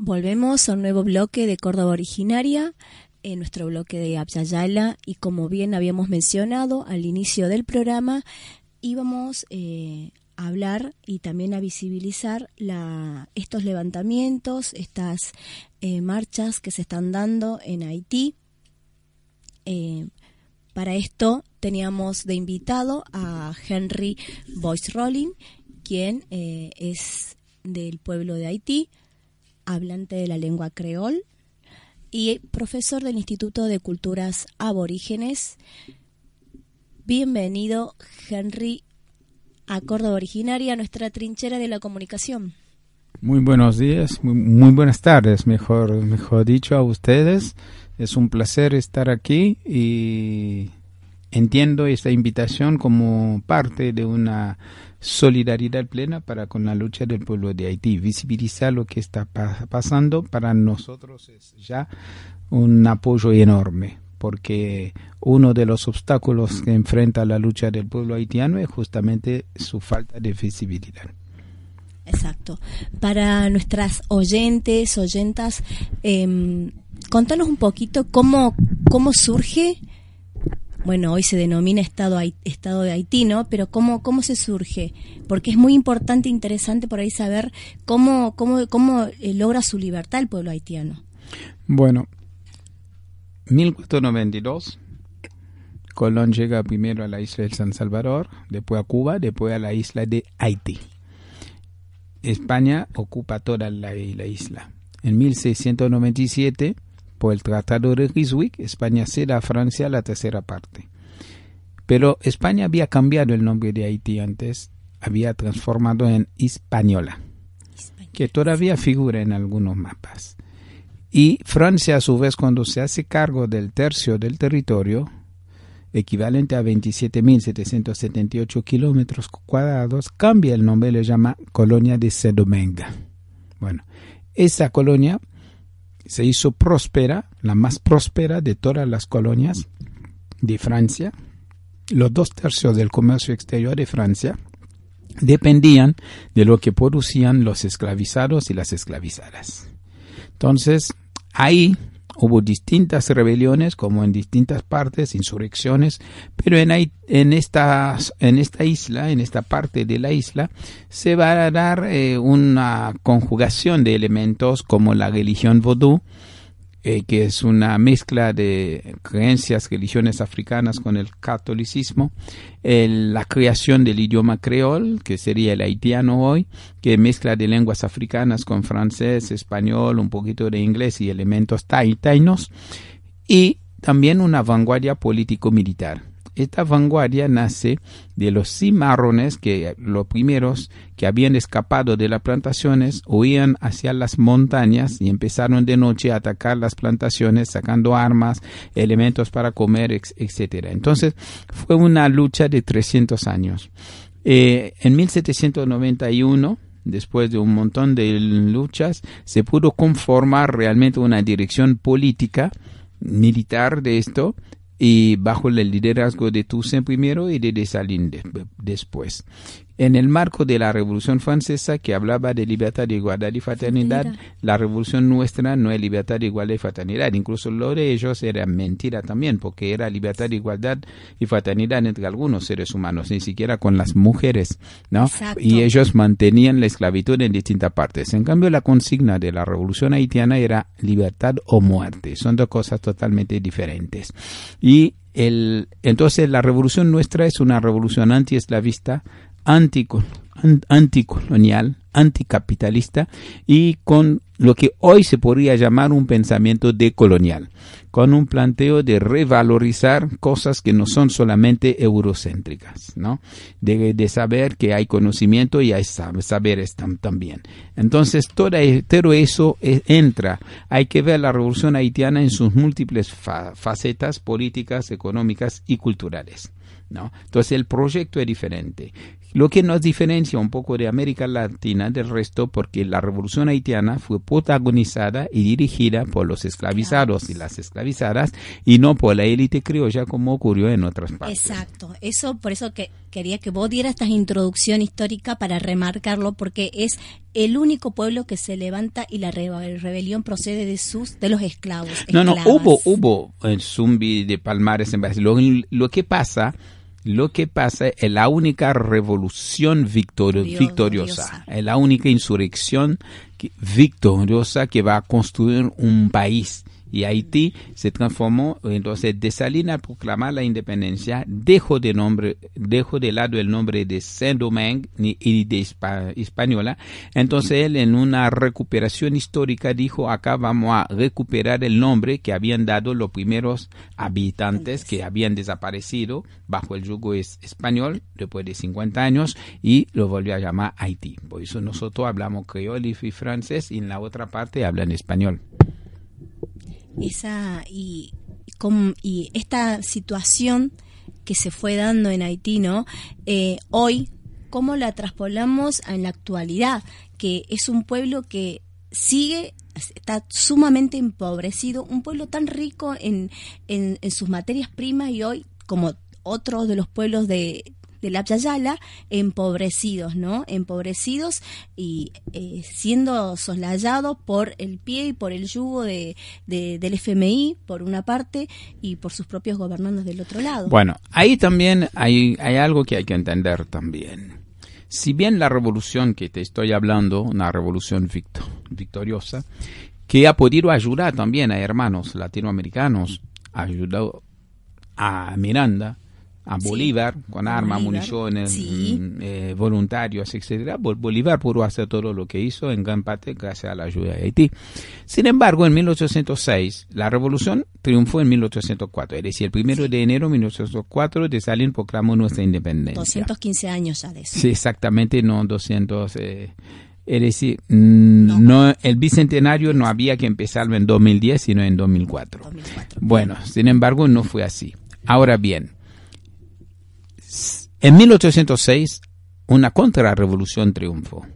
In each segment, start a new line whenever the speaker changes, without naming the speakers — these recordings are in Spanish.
Volvemos a un nuevo bloque de Córdoba Originaria, en nuestro bloque de Abya y como bien habíamos mencionado al inicio del programa, íbamos eh, a hablar y también a visibilizar la, estos levantamientos, estas eh, marchas que se están dando en Haití. Eh, para esto teníamos de invitado a Henry Boyce Rolling, quien es del pueblo de Haití, hablante de la lengua creol y profesor del Instituto de Culturas Aborígenes. Bienvenido, Henry, a Córdoba Originaria, nuestra trinchera de la comunicación.
Muy buenos días, muy, buenas tardes, mejor, mejor dicho, a ustedes. Es un placer estar aquí y entiendo esta invitación como parte de una solidaridad plena para con la lucha del pueblo de Haití. Visibilizar lo que está pasando para nosotros es ya un apoyo enorme, porque uno de los obstáculos que enfrenta la lucha del pueblo haitiano es justamente su falta de visibilidad.
Exacto. Para nuestras oyentes, oyentas, eh, contanos un poquito cómo, cómo surge bueno, hoy se denomina Estado, Estado de Haití, ¿no? Pero ¿cómo, ¿cómo se surge? Porque es muy importante e interesante por ahí saber cómo, cómo, cómo eh, logra su libertad el pueblo haitiano.
Bueno, 1492, Colón llega primero a la isla de San Salvador, después a Cuba, después a la isla de Haití. España ocupa toda la, la isla. En 1697 por el Tratado de Ryswick, España cede a Francia la tercera parte. Pero España había cambiado el nombre de Haití antes, había transformado en Hispaniola, que todavía figura en algunos mapas. Y Francia, a su vez, cuando se hace cargo del tercio del territorio, equivalente a 27.778 kilómetros cuadrados, cambia el nombre y le llama Colonia de Sedomenga. Bueno, esa colonia se hizo próspera, la más próspera de todas las colonias de Francia. Los dos tercios del comercio exterior de Francia dependían de lo que producían los esclavizados y las esclavizadas. Entonces, ahí hubo distintas rebeliones, como en distintas partes, insurrecciones, pero en, en, esta, en esta isla, en esta parte de la isla, se va a dar eh, una conjugación de elementos como la religión vodú, eh, que es una mezcla de creencias, religiones africanas con el catolicismo, la creación del idioma creol, que sería el haitiano hoy, que mezcla de lenguas africanas con francés, español, un poquito de inglés y elementos taínos, y también una vanguardia político-militar esta vanguardia nace de los cimarrones que los primeros que habían escapado de las plantaciones huían hacia las montañas y empezaron de noche a atacar las plantaciones sacando armas, elementos para comer, etc. Entonces fue una lucha de 300 años. Eh, en 1791 después de un montón de luchas, se pudo conformar realmente una dirección política militar de esto y bajo el liderazgo de Toussaint primero y de Dessalines después en el marco de la Revolución Francesa que hablaba de libertad, igualdad y fraternidad, la Revolución nuestra no es libertad, igualdad y fraternidad. Incluso lo de ellos era mentira también, porque era libertad, igualdad y fraternidad entre algunos seres humanos, ni siquiera con las mujeres, ¿no? Y ellos mantenían la esclavitud en distintas partes. En cambio, la consigna de la Revolución haitiana era libertad o muerte. Son dos cosas totalmente diferentes. Y el, entonces la revolución nuestra es una revolución anti-esclavista, anticolonial, anticapitalista y con lo que hoy se podría llamar un pensamiento decolonial, con un planteo de revalorizar cosas que no son solamente eurocéntricas, ¿no? De, saber que hay conocimiento y hay saberes también. Entonces, todo, todo eso e, entra. Hay que ver la revolución haitiana en sus múltiples facetas políticas, económicas y culturales. ¿no? Entonces el proyecto es diferente. Lo que nos diferencia un poco de América Latina del resto porque la revolución haitiana fue protagonizada y dirigida por los esclavizados y las esclavizadas y no por la élite criolla como ocurrió en otras partes.
Exacto, eso por eso que quería que vos dieras esta introducción histórica para remarcarlo porque es el único pueblo que se levanta y la rebelión procede de sus de los esclavos.
No, no, hubo hubo en Zumbi de Palmares en Brasil. lo que pasa lo que pasa es la única revolución victoriosa, es la única insurrección victoriosa que va a construir un país y Haití se transformó, entonces de Salinas proclamar la independencia, dejó de nombre, dejó de lado el nombre de Saint-Domingue y de Española, entonces él en una recuperación histórica dijo acá vamos a recuperar el nombre que habían dado los primeros habitantes que habían desaparecido bajo el yugo español después de 50 años y lo volvió a llamar Haití. Por eso nosotros hablamos creol y francés y en la otra parte hablan español
esa y, y esta situación que se fue dando en Haití, ¿no? Eh, hoy, ¿cómo la traspolamos en la actualidad? Que es un pueblo que sigue está sumamente empobrecido, un pueblo tan rico en, en, en sus materias primas y hoy, como otros de los pueblos de, de la Yala empobrecidos, ¿no? Empobrecidos y eh, siendo soslayados por el pie y por el yugo de, del FMI, por una parte, y por sus propios gobernantes del otro lado.
Bueno, ahí también hay, hay algo que hay que entender también. Si bien la revolución que te estoy hablando, una revolución victoriosa, que ha podido ayudar también a hermanos latinoamericanos, ayudado a Miranda, a Bolívar con armas, municiones, mm, eh, voluntarios, etcétera. Bolívar pudo hacer todo lo que hizo en gran parte gracias a la ayuda de Haití. Sin embargo, en 1806 la revolución triunfó en 1804, es decir, el primero de enero de 1804 de Salín proclamó nuestra independencia.
215 años ya de eso.
Sí, exactamente, no 200. Eh, es decir, no. el bicentenario no había que empezarlo en 2010, sino en 2004. 2004. Bueno, sin embargo, no fue así. Ahora bien, en 1806, una contrarrevolución triunfó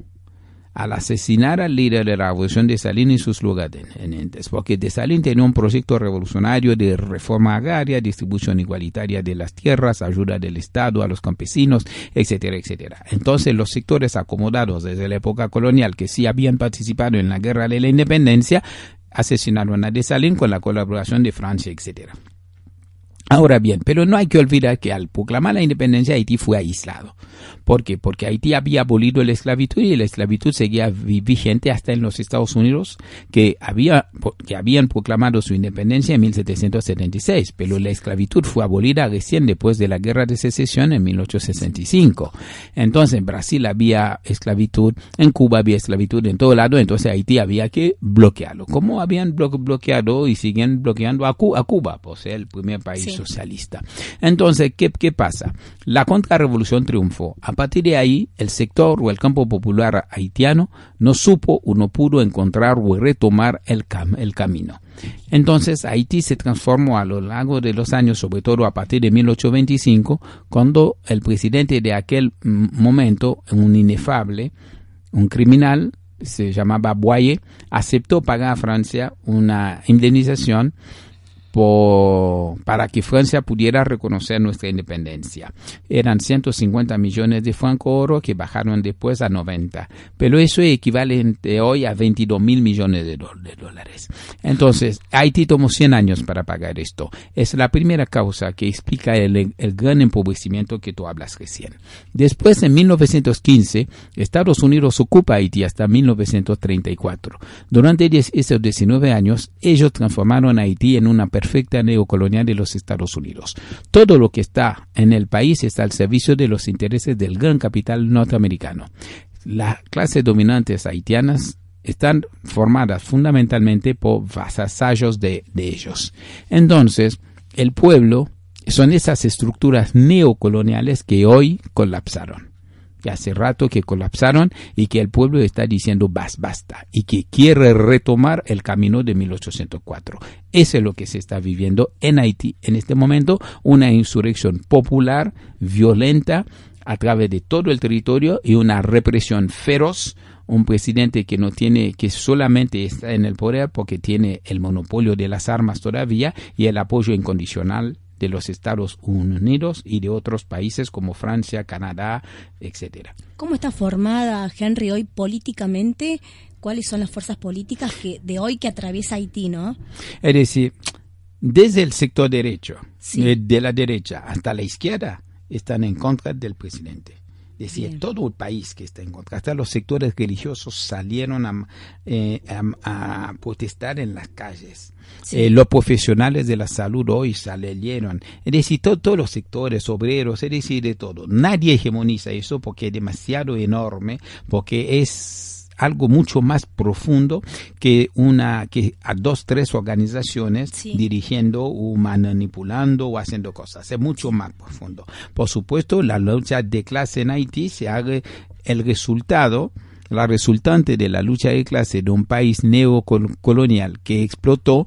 al asesinar al líder de la revolución de Salín y sus lugartenientes, porque de Salín tenía un proyecto revolucionario de reforma agraria, distribución igualitaria de las tierras, ayuda del Estado a los campesinos, etcétera, etcétera. Entonces los sectores acomodados desde la época colonial que sí habían participado en la guerra de la independencia, asesinaron a Salín con la colaboración de Francia, etcétera. Ahora bien, pero no hay que olvidar que al proclamar la independencia Haití fue aislado. ¿Por qué? Porque Haití había abolido la esclavitud y la esclavitud seguía vigente hasta en los Estados Unidos, que, había, que habían proclamado su independencia en 1776, pero la esclavitud fue abolida recién después de la Guerra de Secesión en 1865. Entonces en Brasil había esclavitud, en Cuba había esclavitud en todo lado, entonces Haití había que bloquearlo. ¿Cómo habían bloqueado y siguen bloqueando a, Cuba? Pues el primer país socialista. Entonces, ¿qué, ¿qué pasa? La contrarrevolución triunfó. A partir de ahí, el sector o el campo popular haitiano no supo o no pudo encontrar o retomar el, el camino. Entonces, Haití se transformó a lo largo de los años, sobre todo a partir de 1825, cuando el presidente de aquel momento, un inefable, un criminal, se llamaba Boyer, aceptó pagar a Francia una indemnización para que Francia pudiera reconocer nuestra independencia. Eran 150 millones de francos oro que bajaron después a 90, pero eso es equivalente hoy a 22 mil millones de, dólares. Entonces, Haití tomó 100 años para pagar esto. Es la primera causa que explica el, gran empobrecimiento que tú hablas recién. Después, en 1915, Estados Unidos ocupa Haití hasta 1934. Durante esos 19 años, ellos transformaron Haití en una perfecta neocolonial de los Estados Unidos. Todo lo que está en el país está al servicio de los intereses del gran capital norteamericano. Las clases dominantes haitianas están formadas fundamentalmente por vasallos de, de ellos. Entonces, el pueblo son esas estructuras neocoloniales que hoy colapsaron que hace rato que colapsaron y que el pueblo está diciendo basta y que quiere retomar el camino de 1804. Eso es lo que se está viviendo en Haití en este momento, una insurrección popular, violenta, a través de todo el territorio y una represión feroz un presidente que no tiene, que solamente está en el poder porque tiene el monopolio de las armas todavía y el apoyo incondicional de los Estados Unidos y de otros países como Francia, Canadá, etcétera.
¿Cómo está formada Henry hoy políticamente? ¿Cuáles son las fuerzas políticas que de hoy que atraviesa Haití, no?
Es decir, desde el sector derecho, eh, de la derecha hasta la izquierda, están en contra del presidente. Es decir, todo el país que está en contra, hasta los sectores religiosos salieron a, eh, protestar en las calles. Eh, los profesionales de la salud hoy salieron. Es decir, todos los sectores obreros, es decir, de todo. Nadie hegemoniza eso porque es demasiado enorme, porque es algo mucho más profundo que una que a dos tres organizaciones dirigiendo o manipulando o haciendo cosas es mucho más profundo por supuesto la lucha de clase en Haití se haga el resultado la resultante de la lucha de clase de un país neocolonial que explotó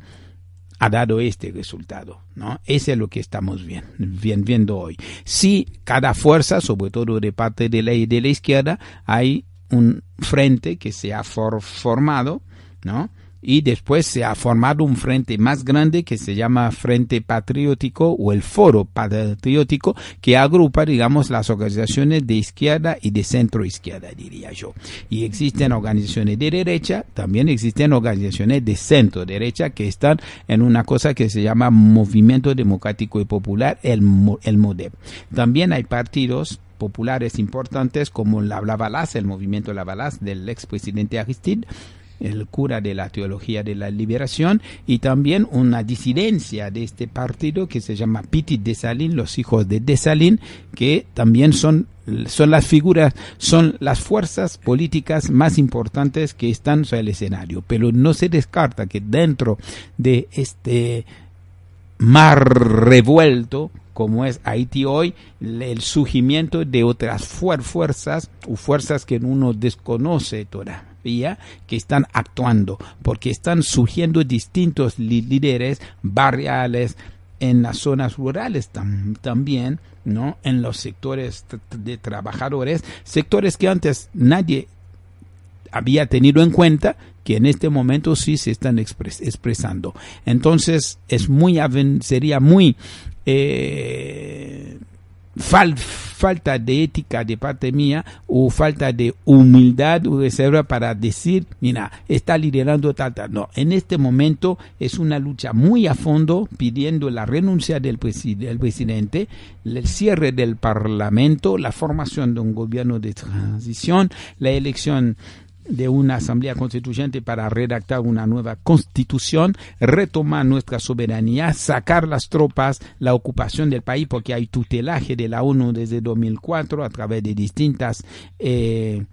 ha dado este resultado, ¿no? Ese es lo que estamos bien, viendo hoy. Si cada fuerza, sobre todo de parte de la, de la izquierda, hay un frente que se ha formado, ¿no? Y después se ha formado un frente más grande que se llama Frente Patriótico o el Foro Patriótico que agrupa, digamos, las organizaciones de izquierda y de centro izquierda, diría yo. Y existen organizaciones de derecha, también existen organizaciones de centro derecha que están en una cosa que se llama Movimiento Democrático y Popular, el, el MODEP. También hay partidos populares importantes como la Balas, el movimiento La Balas del expresidente Aristide, el cura de la teología de la liberación y también una disidencia de este partido que se llama Petit Desalines, los hijos de Desalines, que también son son las figuras, son las fuerzas políticas más importantes que están sobre el escenario, pero no se descarta que dentro de este mar revuelto como es Haití hoy, el surgimiento de otras fuerzas o fuerzas que uno desconoce todavía que están actuando, porque están surgiendo distintos líderes barriales en las zonas rurales también, ¿no? En los sectores de trabajadores, sectores que antes nadie había tenido en cuenta que en este momento sí se están expresando. Entonces es muy sería muy eh, falta de ética de parte mía o falta de humildad o reserva para decir, mira, está liderando tal. No, en este momento es una lucha muy a fondo pidiendo la renuncia del presidente, el cierre del parlamento, la formación de un gobierno de transición, la elección de una asamblea constituyente para redactar una nueva constitución, retomar nuestra soberanía, sacar las tropas, la ocupación del país, porque hay tutelaje de la ONU desde 2004 a través de distintas eh,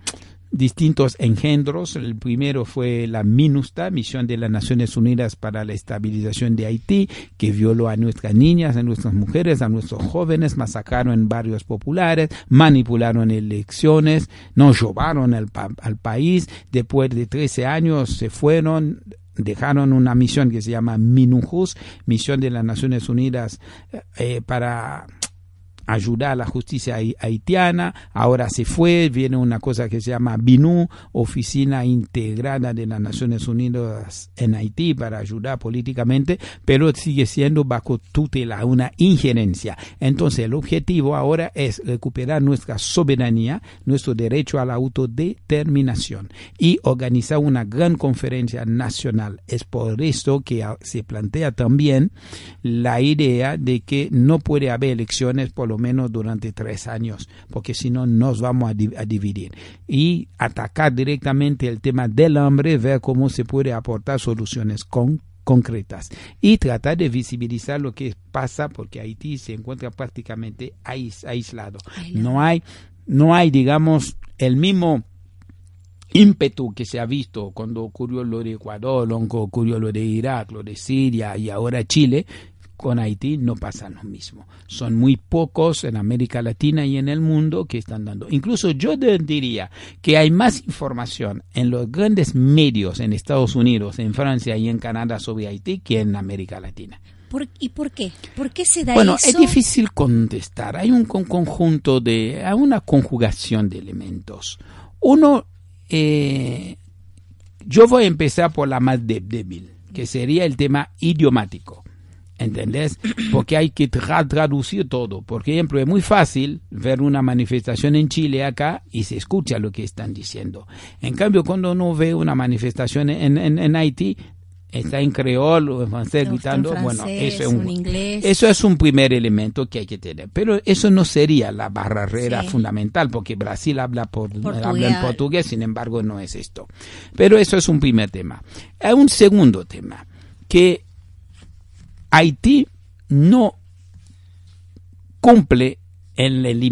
distintos engendros. El primero fue la MINUSTA, Misión de las Naciones Unidas para la Estabilización de Haití, que violó a nuestras niñas, a nuestras mujeres, a nuestros jóvenes, masacraron en barrios populares, manipularon elecciones, nos robaron al, al país. Después de 13 años se fueron, dejaron una misión que se llama MINUJUS, Misión de las Naciones Unidas eh, para ayudar a la justicia haitiana, ahora se fue, viene una cosa que se llama BINU, Oficina Integrada de las Naciones Unidas en Haití para ayudar políticamente, pero sigue siendo bajo tutela, una injerencia. Entonces el objetivo ahora es recuperar nuestra soberanía, nuestro derecho a la autodeterminación y organizar una gran conferencia nacional. Es por esto que se plantea también la idea de que no puede haber elecciones por lo menos durante tres años, porque si no nos vamos a, dividir. Y atacar directamente el tema del hambre, ver cómo se puede aportar soluciones concretas y tratar de visibilizar lo que pasa porque Haití se encuentra prácticamente aislado. No hay, no hay, digamos, el mismo ímpetu que se ha visto cuando ocurrió lo de Ecuador, cuando ocurrió lo de Irak, lo de Siria y ahora Chile, con Haití no pasa lo mismo. Son muy pocos en América Latina y en el mundo que están dando. Incluso yo diría que hay más información en los grandes medios en Estados Unidos, en Francia y en Canadá sobre Haití que en América Latina.
¿Y por qué? ¿Por qué se da
bueno,
eso?
es difícil contestar. Hay un conjunto de, hay una conjugación de elementos. Uno, eh, yo voy a empezar por la más débil, que sería el tema idiomático. ¿Entendés? Porque hay que traducir todo. Por ejemplo, es muy fácil ver una manifestación en Chile acá y se escucha lo que están diciendo. En cambio, cuando uno ve una manifestación en, en, Haití, está en creol o en francés gritando, bueno, eso es un, eso es un primer elemento que hay que tener. Pero eso no sería la barrera fundamental, porque Brasil habla, por, habla en portugués, sin embargo, no es esto. Pero eso es un primer tema. Hay un segundo tema, que Haití no cumple en el,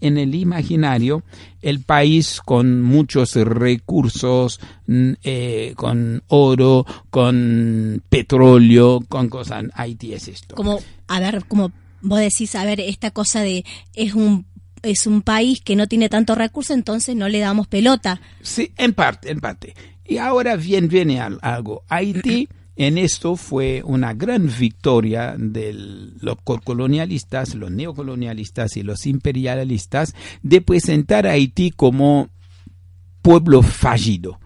en el imaginario el país con muchos recursos, eh, con oro, con petróleo, con cosas. Haití es esto.
Como, a ver, como vos decís, a ver, esta cosa de es un es un país que no tiene tantos recursos, entonces no le damos pelota.
Sí, en parte, en parte. Y ahora bien viene algo. Haití en esto fue una gran victoria de los colonialistas, los neocolonialistas y los imperialistas de presentar a Haití como pueblo fallido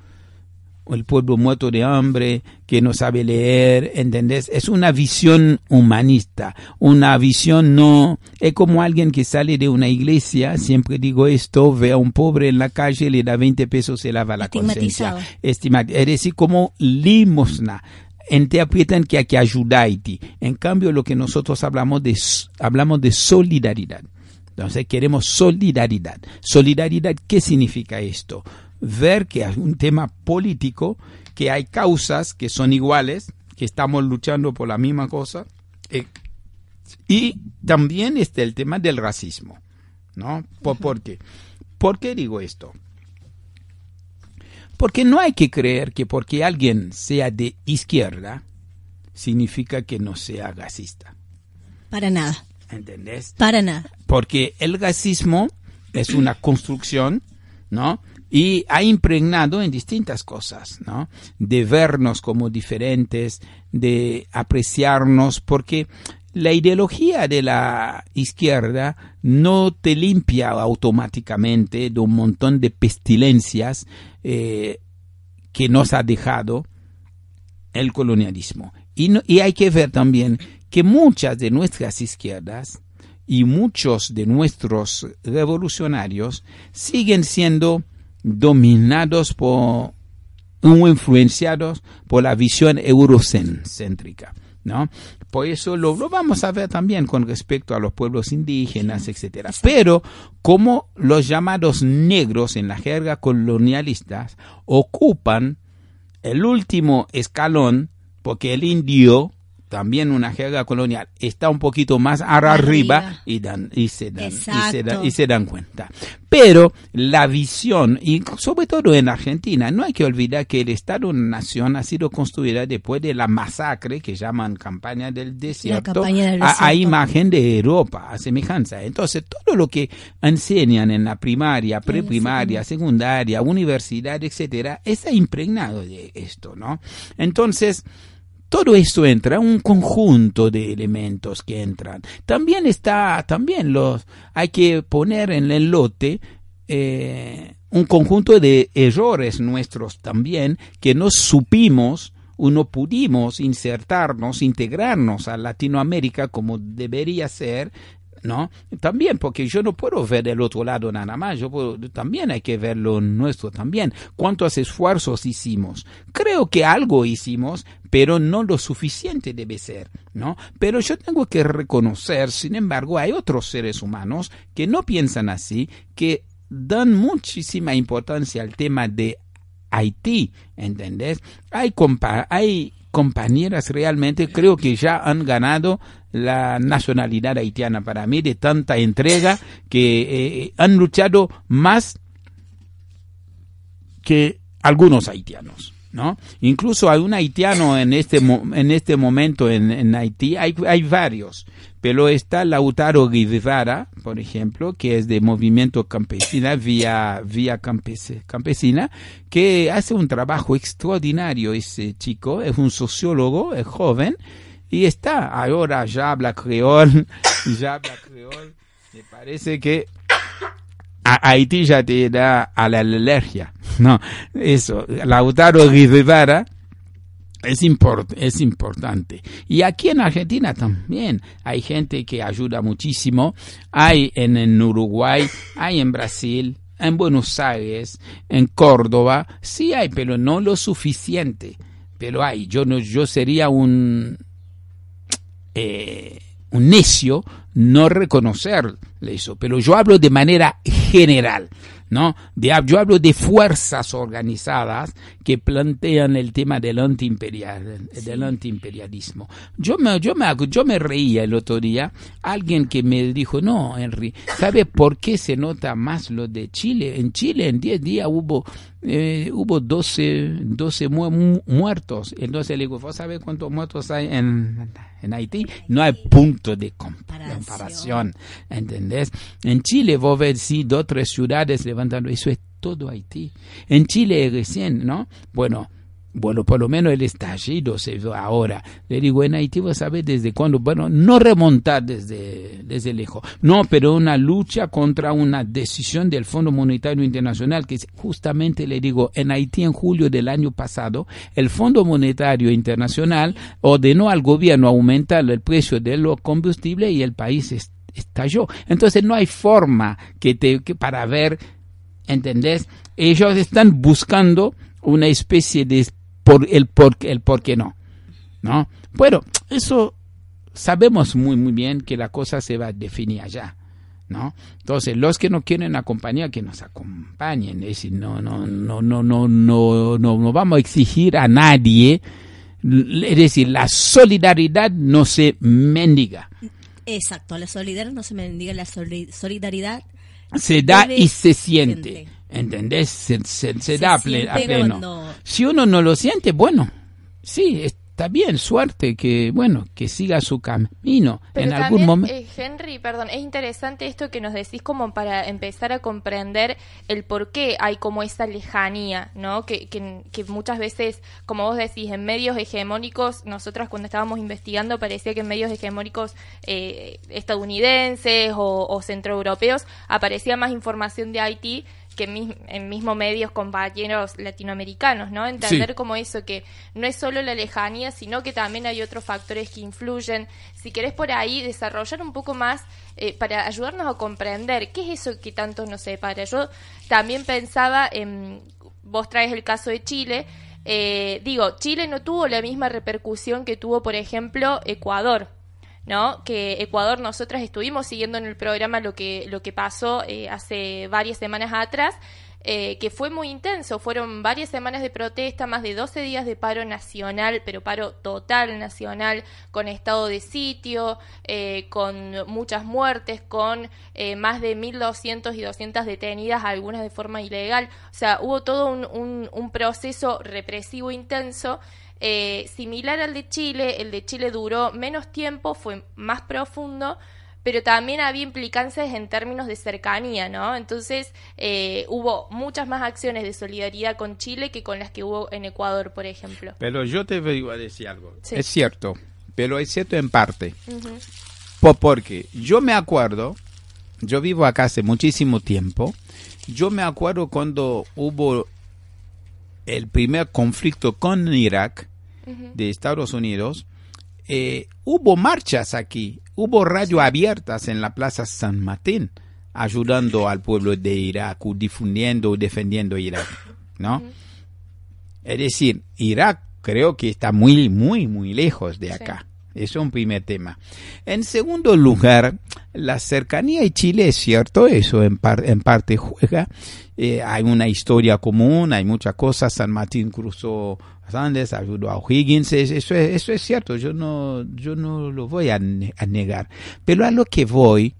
el pueblo muerto de hambre, que no sabe leer, ¿entendés? Es una visión humanista, una visión no, es como alguien que sale de una iglesia, siempre digo esto, ve a un pobre en la calle, le da 20 pesos, se lava la conciencia. Es decir, como limosna interpretan que hay que ayudar. En cambio, lo que nosotros hablamos de, hablamos de solidaridad. Entonces, queremos solidaridad. Solidaridad, ¿qué significa esto? Ver que hay un tema político, que hay causas que son iguales, que estamos luchando por la misma cosa. Eh, y también está el tema del racismo. ¿No? ¿Por qué? ¿Por qué digo esto? Porque no hay que creer que porque alguien sea de izquierda, significa que no sea gasista.
Para nada.
¿Entendés?
Para nada.
Porque el racismo es una construcción, ¿no? Y ha impregnado en distintas cosas, ¿no? De vernos como diferentes, de apreciarnos, porque la ideología de la izquierda no te limpia automáticamente de un montón de pestilencias eh, que nos ha dejado el colonialismo. Y, y hay que ver también que muchas de nuestras izquierdas y muchos de nuestros revolucionarios siguen siendo dominados por o influenciados por la visión eurocéntrica. ¿no? Por eso lo, vamos a ver también con respecto a los pueblos indígenas, etcétera. Pero como los llamados negros en la jerga colonialistas ocupan el último escalón, porque el indio también una jerga colonial está un poquito más arriba, y, dan, y, se dan, y, se dan cuenta. Pero la visión, y sobre todo en Argentina, no hay que olvidar que el Estado-Nación ha sido construida después de la masacre que llaman campaña del desierto, A, imagen de Europa, a semejanza. Entonces, todo lo que enseñan en la primaria, preprimaria, secundaria, universidad, etcétera, está impregnado de esto, ¿no? Entonces, todo esto entra, un conjunto de elementos que entran. También está, también los, hay que poner en el lote eh, un conjunto de errores nuestros también que no supimos o no pudimos insertarnos, integrarnos a Latinoamérica como debería ser ¿no? También, porque yo no puedo ver el otro lado nada más, yo también hay que ver lo nuestro también. ¿Cuántos esfuerzos hicimos? Creo que algo hicimos, pero no lo suficiente debe ser, ¿no? Pero yo tengo que reconocer, sin embargo, hay otros seres humanos que no piensan así, que dan muchísima importancia al tema de Haití, ¿entendés? Hay, hay compañeras realmente creo que ya han ganado la nacionalidad haitiana para mí de tanta entrega que eh, han luchado más que algunos haitianos. ¿No? Incluso hay un haitiano en este, en este momento en, en Haití, hay, hay varios, pero está Lautaro Guevara, por ejemplo, que es de movimiento campesina, vía, vía campesina, que hace un trabajo extraordinario ese chico, es un sociólogo, es joven, Y está, ahora ya habla creol, ya habla creol. Me parece que a Haití ya te da a la alergia. No, eso, Lautaro Rivera es, import, es importante. Y aquí en Argentina también hay gente que ayuda muchísimo. Hay en, en Uruguay, hay en Brasil, en Buenos Aires, en Córdoba, sí hay, pero no lo suficiente. Pero hay, yo no, yo sería un eh, un necio no reconocer eso, pero yo hablo de manera general. ¿no? De, yo hablo de fuerzas organizadas que plantean el tema del, antiimperial, del antiimperialismo. Yo me, yo, me, yo me reía el otro día, alguien que me dijo, no, Henry, ¿sabe por qué se nota más lo de Chile? En Chile en 10 días hubo eh, hubo 12, 12 muertos. Entonces le digo, ¿vos sabés cuántos muertos hay en, en Haití? No hay punto de comparación. ¿Entendés? En Chile vos ves, sí, dos o tres ciudades levantando. Eso es todo Haití. En Chile recién, ¿no? Bueno, bueno, por lo menos el estallido se ve ahora. Le digo, en Haití, ¿vos sabés desde cuándo? Bueno, no remontar desde, desde lejos. No, pero una lucha contra una decisión del Fondo Monetario Internacional, que justamente le digo, en Haití en julio del año pasado, el Fondo Monetario Internacional ordenó al gobierno aumentar el precio de los combustibles y el país estalló. Entonces no hay forma que te, que para ver, ¿entendés? Ellos están buscando una especie de por el por, el por qué no. ¿No? Bueno, eso sabemos muy muy bien que la cosa se va a definir allá. ¿No? Entonces, los que no quieren acompañar, que nos acompañen. Es decir, no, no, no, no, no, no, no, no vamos a exigir a nadie. Es decir, la solidaridad no se mendiga.
Exacto, la solidaridad no se mendiga, la solidaridad
se da y se siente. ¿Entendés? Se, se, da a pleno. Si uno no lo siente, bueno, sí, está bien, suerte, que bueno, que siga su camino en algún momento.
Eh, Henry, perdón, es interesante esto que nos decís como para empezar a comprender el por qué hay como esa lejanía, ¿no? Que, que, que muchas veces, como vos decís, en medios hegemónicos, nosotros cuando estábamos investigando parecía que en medios hegemónicos eh, estadounidenses o, o centroeuropeos aparecía más información de Haití que en mismo medios compañeros latinoamericanos, ¿no? Entender como eso, que no es solo la lejanía, sino que también hay otros factores que influyen. Si querés por ahí desarrollar un poco más eh, para ayudarnos a comprender qué es eso que tanto nos separa. Yo también pensaba en, vos traes el caso de Chile, eh, digo, Chile no tuvo la misma repercusión que tuvo, por ejemplo, Ecuador, ¿no? Que Ecuador nosotras estuvimos siguiendo en el programa lo que, lo que pasó eh, hace varias semanas atrás, eh, que fue muy intenso. Fueron varias semanas de protesta, más de 12 días de paro nacional, pero paro total nacional, con estado de sitio, eh, con muchas muertes, con más de 1.200 y 200 detenidas, algunas de forma ilegal. O sea, hubo todo un, un, un proceso represivo intenso eh, similar al de Chile, el de Chile duró menos tiempo, fue más profundo, pero también había implicancias en términos de cercanía, ¿no? Entonces eh, hubo muchas más acciones de solidaridad con Chile que con las que hubo en Ecuador, por ejemplo.
Pero yo te voy a decir algo. Es cierto, pero es cierto en parte. porque yo me acuerdo, yo vivo acá hace muchísimo tiempo, yo me acuerdo cuando hubo el primer conflicto con Irak de Estados Unidos, eh, hubo marchas aquí, hubo radio abiertas en la Plaza San Martín, ayudando al pueblo de Irak, difundiendo, defendiendo Irak, ¿no? Es decir, Irak creo que está muy, muy, muy lejos de acá. Eso es un primer tema. En segundo lugar, la cercanía de Chile es cierto, eso en, en parte juega. Eh, hay una historia común, hay muchas cosas. San Martín cruzó Andes, ayudó a O'Higgins, eso es, eso es cierto, yo no, yo no lo voy a, negar. Pero a lo que voy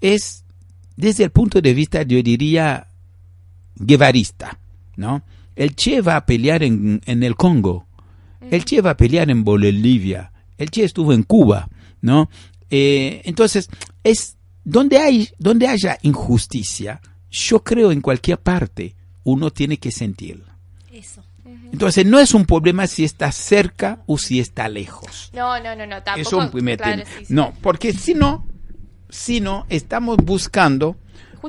es desde el punto de vista, yo diría, guevarista, ¿no? El Che va a pelear en, en el Congo, el Che va a pelear en Bolivia, el Che estuvo en Cuba, ¿no? Eh, entonces, es donde hay, donde haya injusticia, yo creo en cualquier parte, uno tiene que sentirla.
Eso.
Entonces no es un problema si está cerca o si está lejos.
No, no, no, no, tampoco.
Es un primer
claro,
tema.
sí, sí.
No, porque si no, si no, estamos buscando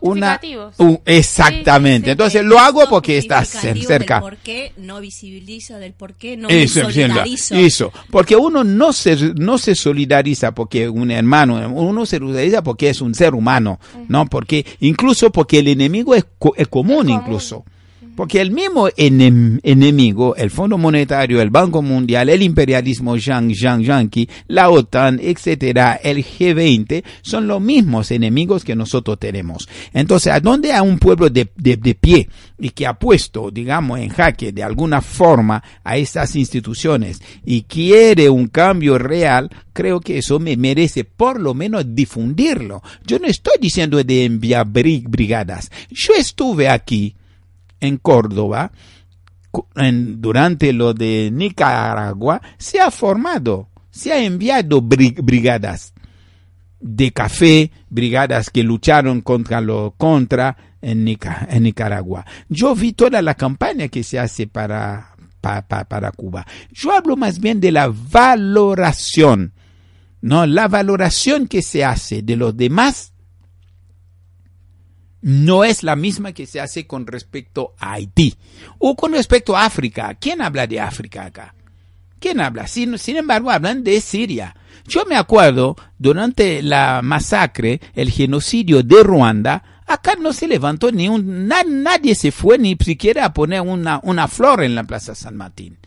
una...
Justificativos.
un- exactamente.
Sí, sí, sí.
Entonces lo hago porque está cerca.
Del por qué no visibilizo, del por qué no me
Eso, la-
solidarizo.
eso, porque uno no se, no se solidariza porque un hermano, uno se solidariza porque es un ser humano, ¿no? Porque, incluso porque el enemigo es, co- es común,
común.
incluso. Porque el mismo enem- enemigo, el Fondo Monetario, el Banco Mundial, el imperialismo yang, yang, yanqui, la OTAN, etcétera, el G20, son los mismos enemigos que nosotros tenemos. Entonces, ¿a dónde hay un pueblo de, de, de pie y que ha puesto, digamos, en jaque de alguna forma a estas instituciones y quiere un cambio real, creo que eso me merece por lo menos difundirlo. Yo no estoy diciendo de enviar bri- brigadas. Yo estuve aquí en Córdoba, durante lo de Nicaragua, se ha formado, se ha enviado bri- brigadas de café, brigadas que lucharon contra lo contra en, en Nicaragua. Yo vi toda la campaña que se hace para, pa- pa- para Cuba. Yo hablo más bien de la valoración, ¿no? La valoración que se hace de los demás no es la misma que se hace con respecto a Haití o con respecto a África. ¿Quién habla de África acá? ¿Quién habla? Sin, embargo, hablan de Siria. Yo me acuerdo, durante la masacre, el genocidio de Ruanda, acá no se levantó ni un, na- nadie se fue ni siquiera a poner una, una flor en la Plaza San Martín.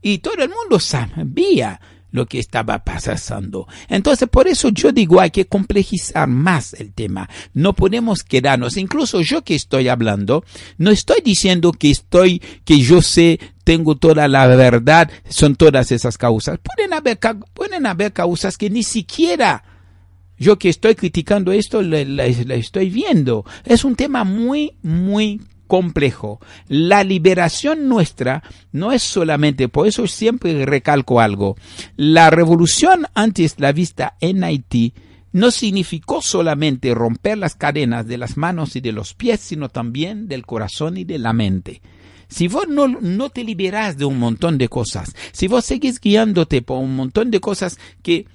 Y todo el mundo sabía lo que estaba pasando. Entonces, por eso yo digo, hay que complejizar más el tema. No podemos quedarnos, incluso yo que estoy hablando, no estoy diciendo que estoy, que yo sé, tengo toda la verdad, son todas esas causas. Pueden haber, pueden haber causas que ni siquiera yo que estoy criticando esto, la estoy viendo. Es un tema muy, muy complejo. La liberación nuestra no es solamente, por eso siempre recalco algo, la revolución antiesclavista en Haití no significó solamente romper las cadenas de las manos y de los pies, sino también del corazón y de la mente. Si vos no, no te liberás de un montón de cosas, si vos seguís guiándote por un montón de cosas que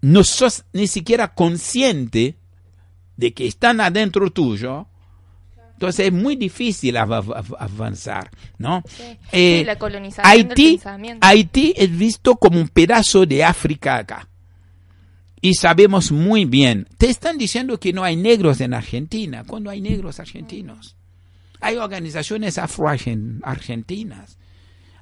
no sos ni siquiera consciente de que están adentro tuyo, entonces es muy difícil av- av- avanzar, ¿no?
Sí.
Eh,
Sí, la colonización del
Haití. Haití es visto como un pedazo de África acá. Y sabemos muy bien, te están diciendo que no hay negros en Argentina, cuando hay negros argentinos. Hay organizaciones afro-argentinas.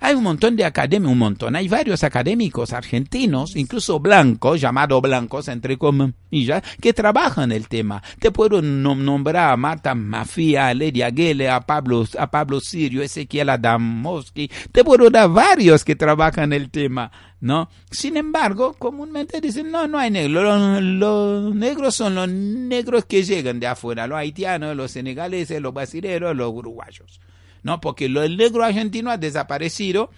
Hay un montón de académicos, un montón. Hay varios académicos argentinos, incluso blancos, llamados blancos, entre comillas, que trabajan el tema. Te puedo nom- nombrar a Marta Mafia, a Ledia Gele, a Pablo, a Pablo Sirio, Ezequiel Adamowski. Te puedo dar varios que trabajan el tema, ¿no? Sin embargo, comúnmente dicen, no, no hay negros. Los, los negros son los negros que llegan de afuera, los haitianos, los senegaleses, los brasileños, los uruguayos. ¿No? Porque lo, el negro argentino ha desaparecido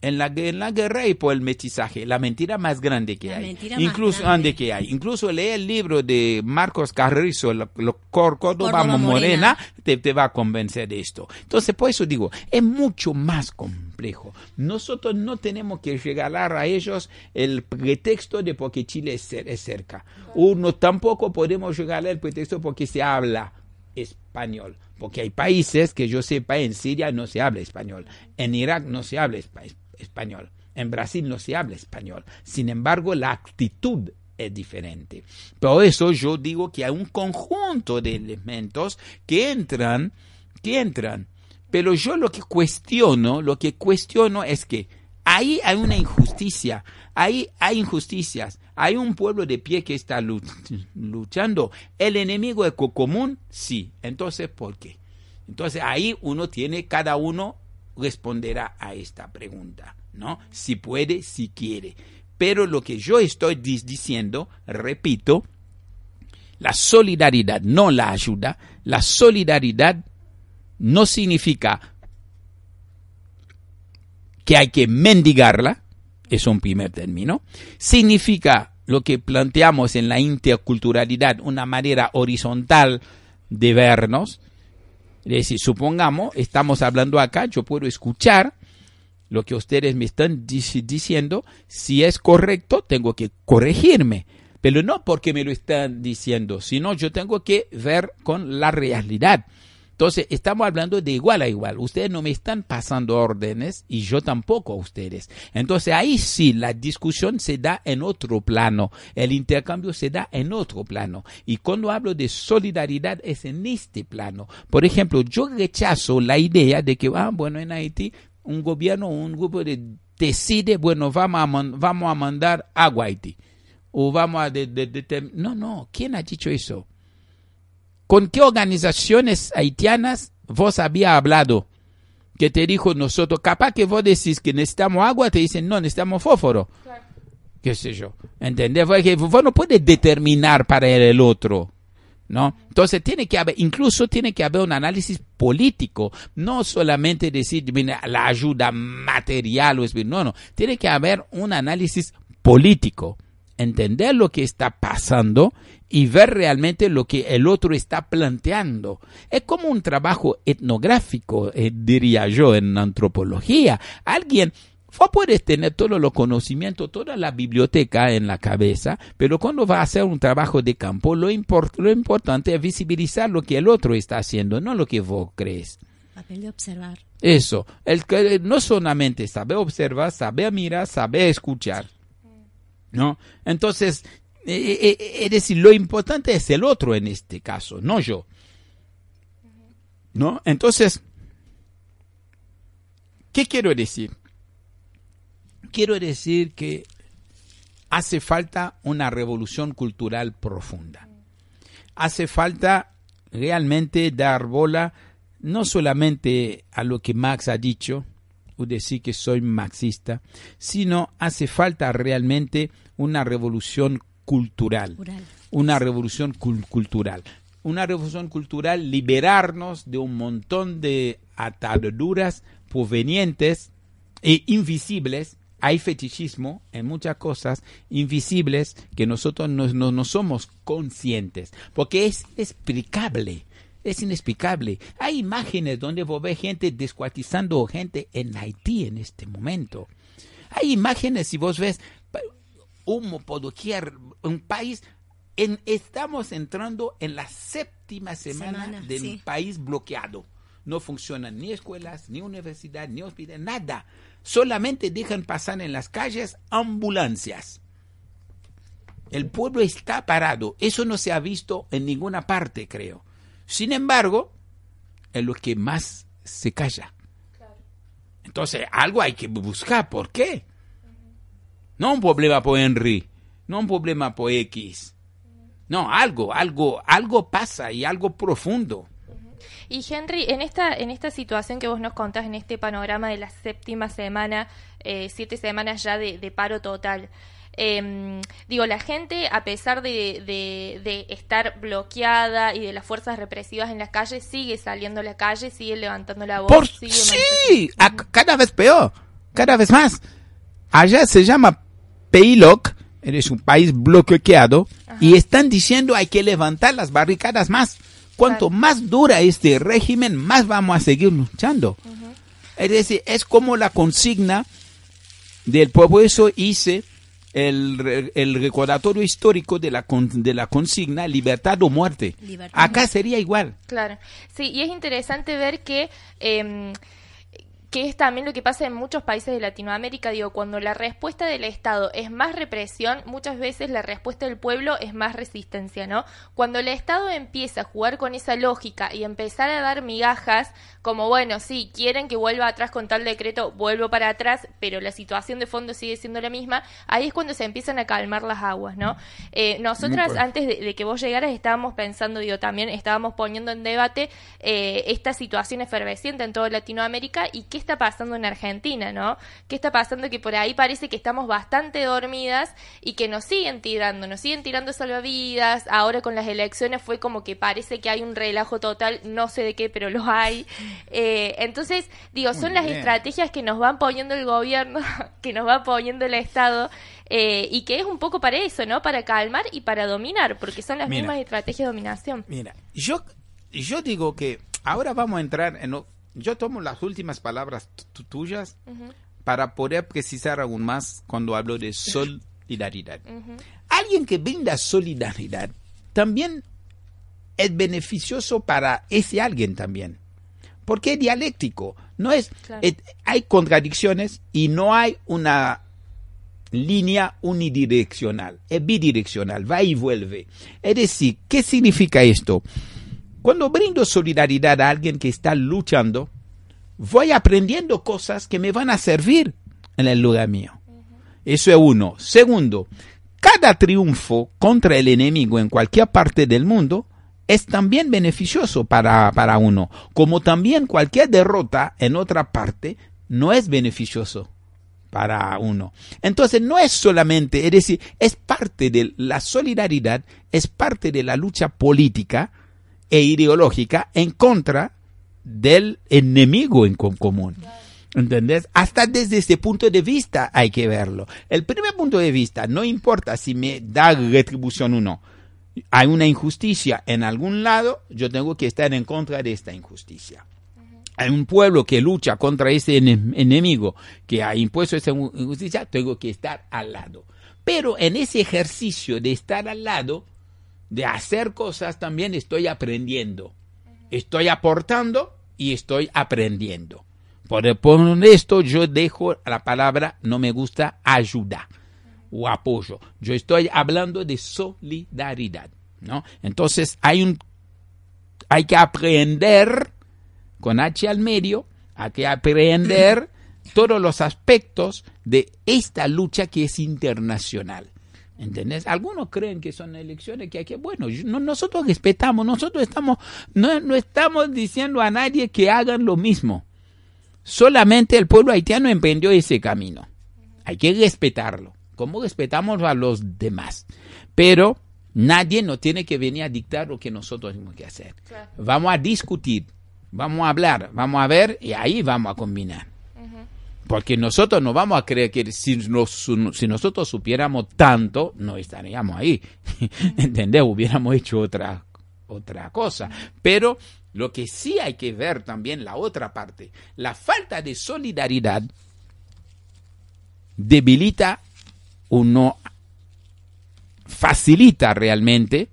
en la, en la guerra y por el mestizaje, la mentira más grande que
La
hay. Incluso
grande.
ande que hay. Incluso lee el libro de Marcos Carrizo, lo, lo- Cor- Córdoba,
Córdoba
Morena,
Morena.
te, te va a convencer de esto. Entonces, por eso digo, es mucho más complejo. Nosotros no tenemos que regalar a ellos el pretexto de porque Chile es, es cerca. Uno tampoco podemos regalar el pretexto porque se habla español. Porque hay países que yo sepa, en Siria no se habla español, en Irak no se habla espa- español, en Brasil no se habla español. Sin embargo, la actitud es diferente. Por eso yo digo que hay un conjunto de elementos que entran, que entran. Pero yo lo que cuestiono, lo que cuestiono es que ahí hay una injusticia, ahí hay injusticias, hay un pueblo de pie que está lu- luchando. El enemigo es co- común, sí. Entonces, ¿por qué? Entonces ahí uno tiene, cada uno responderá a esta pregunta, ¿no? Si puede, si quiere. Pero lo que yo estoy diciendo, repito, la solidaridad, no la ayuda, la solidaridad no significa que hay que mendigarla, es un primer término, significa lo que planteamos en la interculturalidad, una manera horizontal de vernos, Es decir, supongamos, estamos hablando acá, yo puedo escuchar lo que ustedes me están diciendo, si es correcto, tengo que corregirme. Pero no porque me lo están diciendo, sino yo tengo que ver con la realidad. Entonces, estamos hablando de igual a igual. Ustedes no me están pasando órdenes y yo tampoco a ustedes. Entonces, ahí sí, la discusión se da en otro plano. El intercambio se da en otro plano. Y cuando hablo de solidaridad es en este plano. Por ejemplo, yo rechazo la idea de que, ah, bueno, en Haití un gobierno, un grupo de, decide, bueno, vamos a, vamos a mandar agua a Haití. O vamos a... no, no, ¿quién ha dicho eso? ¿Con qué organizaciones haitianas vos había hablado? Que te dijo nosotros, capaz que vos decís que necesitamos agua, te dicen, no, necesitamos fósforo. ¿Qué sé yo? ¿Entendés? Porque vos no puedes determinar para el otro. ¿No? Entonces tiene que haber, incluso tiene que haber un análisis político, no solamente decir la ayuda material o no, no, tiene que haber un análisis político, entender lo que está pasando y ver realmente lo que el otro está planteando. Es como un trabajo etnográfico, eh, diría yo, en antropología. Alguien Vos puedes tener todos los conocimientos, toda la biblioteca en la cabeza, pero cuando va a hacer un trabajo de campo, lo, lo importante es visibilizar lo que el otro está haciendo, no lo que vos crees.
Papel de observar.
Eso, el que no solamente sabe observar, sabe mirar, sabe escuchar. ¿No? Entonces, eh, eh, eh, es decir, lo importante es el otro en este caso, no yo. ¿No? Entonces, ¿qué quiero decir? quiero decir que hace falta una revolución cultural profunda. Hace falta realmente dar bola no solamente a lo que Marx ha dicho, o decir que soy marxista, sino hace falta realmente una revolución cultural. Una revolución cultural. Una revolución cultural, liberarnos de un montón de ataduras provenientes e invisibles hay fetichismo en muchas cosas invisibles que nosotros no, somos conscientes, porque es inexplicable. Es inexplicable. Hay imágenes donde vos ves gente descuartizando gente en Haití en este momento. Hay imágenes, si vos ves humo por doquier, un país, en, estamos entrando en la séptima semana, del país bloqueado. No funcionan ni escuelas, ni universidad, ni hospital, nada solamente dejan pasar en las calles ambulancias. El pueblo está parado. Eso no se ha visto en ninguna parte, creo. Sin embargo, es lo que más se calla. Entonces, algo hay que buscar. ¿Por qué? No un problema por Henry, no un problema por X. No, algo, algo, algo pasa y algo profundo.
Y Henry, en esta, en esta situación que vos nos contás, en este panorama de la séptima semana, eh, siete semanas ya de, paro total, em, digo, la gente, a pesar de, de, estar bloqueada y de las fuerzas represivas en las calles, sigue saliendo a la calle, sigue levantando la voz.
Por, sí, cada vez peor, cada vez más. Allá se llama Peiloc, eres un país bloqueado, y están diciendo hay que levantar las barricadas más. Cuanto más dura este régimen, más vamos a seguir luchando. Es decir, es como la consigna del pueblo. Eso hice el, el recordatorio histórico de la, de la consigna libertad o muerte. Acá sería igual.
Claro. Sí, y es interesante ver que... Em, que es también lo que pasa en muchos países de Latinoamérica, digo, cuando la respuesta del Estado es más represión, muchas veces la respuesta del pueblo es más resistencia, ¿no? Cuando el Estado empieza a jugar con esa lógica y empezar a dar migajas, como bueno, sí, quieren que vuelva atrás con tal decreto, vuelvo para atrás, pero la situación de fondo sigue siendo la misma, ahí es cuando se empiezan a calmar las aguas, ¿no? Eh, nosotras, antes de, que vos llegaras, estábamos pensando, digo, también estábamos poniendo en debate eh, esta situación efervesciente en toda Latinoamérica y qué está pasando en Argentina, ¿no? ¿Qué está pasando? Que por ahí parece que estamos bastante dormidas y que nos siguen tirando, nos siguen tirando salvavidas. Ahora con las elecciones fue como que parece que hay un relajo total, no sé de qué, pero lo hay. Eh, entonces, digo, son las estrategias que nos van poniendo el gobierno, que nos va poniendo el Estado. Eh, y que es un poco para eso, ¿no? Para calmar y para dominar, porque son las mismas estrategias de dominación.
Mira, yo, yo digo que ahora vamos a entrar en... Yo tomo las últimas palabras tuyas para poder precisar aún más cuando hablo de solidaridad. Alguien que brinda solidaridad también es beneficioso para ese alguien también. Porque es dialéctico. No es, hay contradicciones y no hay una línea unidireccional, es bidireccional, va y vuelve. Es decir, ¿qué significa esto? Cuando brindo solidaridad a alguien que está luchando, voy aprendiendo cosas que me van a servir en el lugar mío. Eso es uno. Segundo, cada triunfo contra el enemigo en cualquier parte del mundo es también beneficioso para, para uno, como también cualquier derrota en otra parte no es beneficioso para uno. Entonces no es solamente, es decir, es parte de la solidaridad, es parte de la lucha política e ideológica en contra del enemigo en común. ¿Entendés? Hasta desde ese punto de vista hay que verlo. El primer punto de vista, no importa si me da retribución o no. Hay una injusticia en algún lado, yo tengo que estar en contra de esta injusticia. Hay un pueblo que lucha contra ese enemigo que ha impuesto esa injusticia, tengo que estar al lado. Pero en ese ejercicio de estar al lado, de hacer cosas, también estoy aprendiendo. Estoy aportando y estoy aprendiendo. Por, esto yo dejo la palabra, no me gusta, ayuda o apoyo. Yo estoy hablando de solidaridad, ¿no? Entonces hay un, hay que aprender con H al medio, hay que aprender todos los aspectos de esta lucha que es internacional. ¿Entendés? Algunos creen que son elecciones que hay que, bueno, nosotros respetamos, nosotros estamos, no, no estamos diciendo a nadie que hagan lo mismo. Solamente el pueblo haitiano emprendió ese camino. Hay que respetarlo, como respetamos a los demás. Pero nadie nos tiene que venir a dictar lo que nosotros tenemos que hacer. Vamos a discutir, vamos a hablar, vamos a ver y ahí vamos a combinar. Porque nosotros no vamos a creer que si, nosotros supiéramos tanto, no estaríamos ahí. ¿Entendés? Hubiéramos hecho otra, otra cosa. Pero lo que sí hay que ver también la otra parte, la falta de solidaridad debilita o no facilita realmente,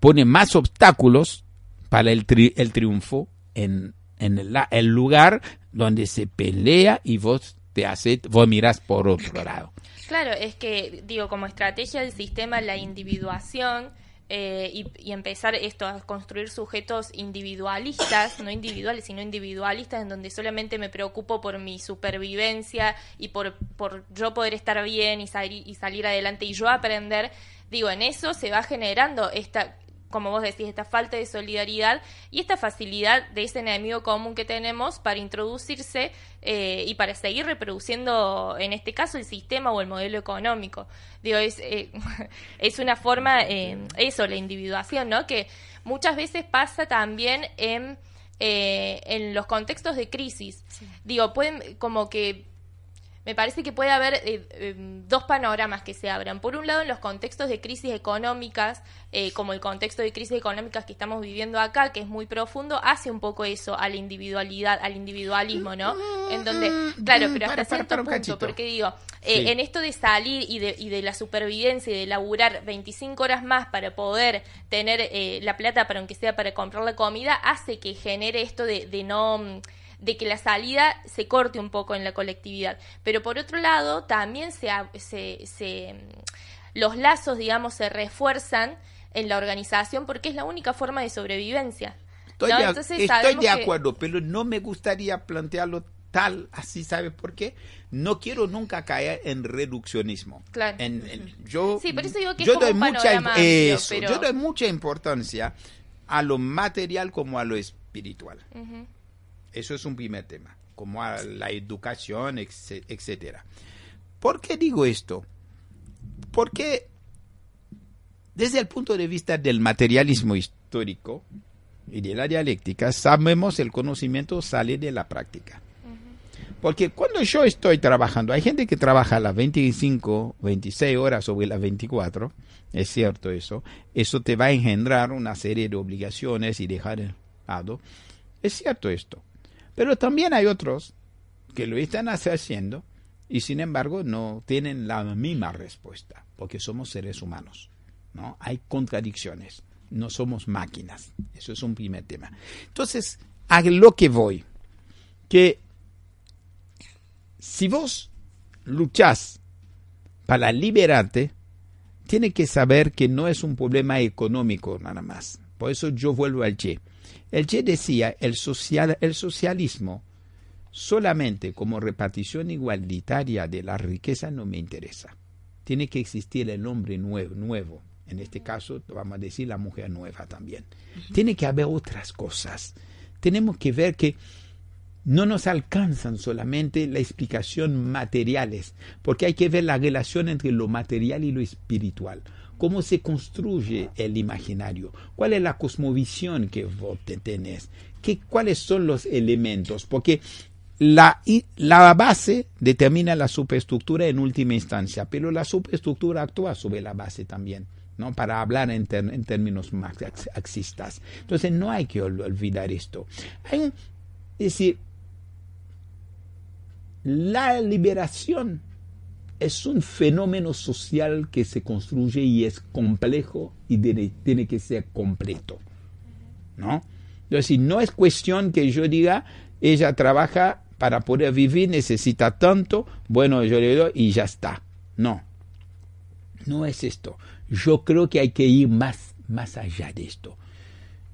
pone más obstáculos para el, el triunfo en, en el, lugar donde se pelea y vos te haces, vos mirás por otro lado.
Claro, es que, digo, como estrategia del sistema, la individuación eh, y, empezar esto a construir sujetos individualistas, no individuales, sino individualistas, en donde solamente me preocupo por mi supervivencia y por, por yo poder estar bien y, salir, y salir adelante y yo aprender, digo, en eso se va generando esta como vos decís, esta falta de solidaridad y esta facilidad de ese enemigo común que tenemos para introducirse eh, y para seguir reproduciendo, en este caso, el sistema o el modelo económico. Digo, es, eh, es una forma, eh, eso, la individuación, ¿no? Que muchas veces pasa también en, en los contextos de crisis. Digo, pueden como que me parece que puede haber eh, em, dos panoramas que se abran. Por un lado, en los contextos de crisis económicas, eh, como el contexto de crisis económicas que estamos viviendo acá, que es muy profundo, hace un poco eso a la individualidad, al individualismo, ¿no? En donde, claro, pero hasta cierto punto, porque digo, eh, en esto de salir y de, y de la supervivencia y de laburar 25 horas más para poder tener la plata para aunque sea para comprar la comida, hace que genere esto de, de no de que la salida se corte un poco en la colectividad. Pero por otro lado, también se, se, los lazos, digamos, se refuerzan en la organización porque es la única forma de sobrevivencia.
Estoy, de, estoy de acuerdo, pero no me gustaría plantearlo tal, así, ¿sabes por qué? No quiero nunca caer en reduccionismo.
Claro.
yo,
sí, por eso digo que yo doy mucha,
Yo doy mucha importancia a lo material como a lo espiritual. Eso es un primer tema, como a la educación, etcétera. ¿Por qué digo esto? Porque desde el punto de vista del materialismo histórico y de la dialéctica, sabemos el conocimiento sale de la práctica. Porque cuando yo estoy trabajando, hay gente que trabaja las 25, 26 horas sobre las 24, es cierto eso, eso te va a engendrar una serie de obligaciones y dejar lado Es cierto esto. Pero también hay otros que lo están haciendo y sin embargo no tienen la misma respuesta, porque somos seres humanos. ¿no? Hay contradicciones, no somos máquinas. Eso es un primer tema. Entonces, a lo que voy, que si vos luchás para liberarte, tiene que saber que no es un problema económico nada más. Por eso yo vuelvo al Che. El Che decía, el, social, el socialismo solamente como repartición igualitaria de la riqueza no me interesa. Tiene que existir el hombre nuevo, nuevo. En este caso, vamos a decir la mujer nueva también. Tiene que haber otras cosas. Tenemos que ver que no nos alcanzan solamente la explicación materiales, porque hay que ver la relación entre lo material y lo espiritual. Cómo se construye el imaginario, cuál es la cosmovisión que vos tenés, ¿Qué, cuáles son los elementos, porque la, la, base determina la superestructura en última instancia, pero la superestructura actúa sobre la base también. ¿no? para hablar en, en términos marxistas. Entonces no hay que olvidar esto. Hay es decir, la liberación es un fenómeno social que se construye y es complejo y tiene, que ser completo. ¿no? Entonces, no es cuestión que yo diga, ella trabaja para poder vivir, necesita tanto, bueno, yo le doy y ya está. No, no es esto. Yo creo que hay que ir más, más allá de esto.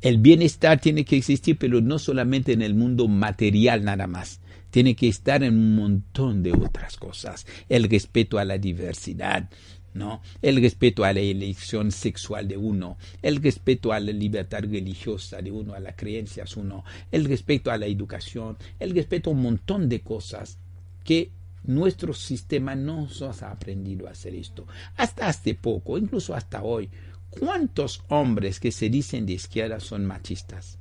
El bienestar tiene que existir, pero no solamente en el mundo material nada más tiene que estar en un montón de otras cosas. El respeto a la diversidad, ¿no? El respeto a la elección sexual de uno, el respeto a la libertad religiosa de uno, a las creencias uno, el respeto a la educación, el respeto a un montón de cosas que nuestro sistema no nos ha aprendido a hacer esto. Hasta hace poco, incluso hasta hoy, ¿cuántos hombres que se dicen de izquierda son machistas?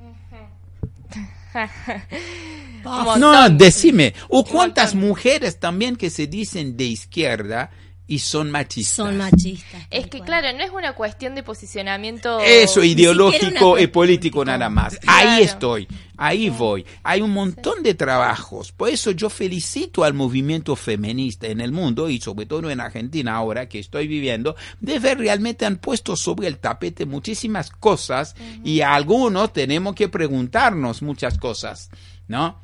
no, decime. O cuántas mujeres también que se dicen de izquierda y son machistas.
Son machistas.
Es que claro, no es una cuestión de posicionamiento.
Eso, ideológico y político nada más. Ahí estoy, ahí voy. Hay un montón de trabajos. Por eso yo felicito al movimiento feminista en el mundo y sobre todo en Argentina ahora que estoy viviendo, de ver realmente han puesto sobre el tapete muchísimas cosas y a algunos tenemos que preguntarnos muchas cosas, ¿no?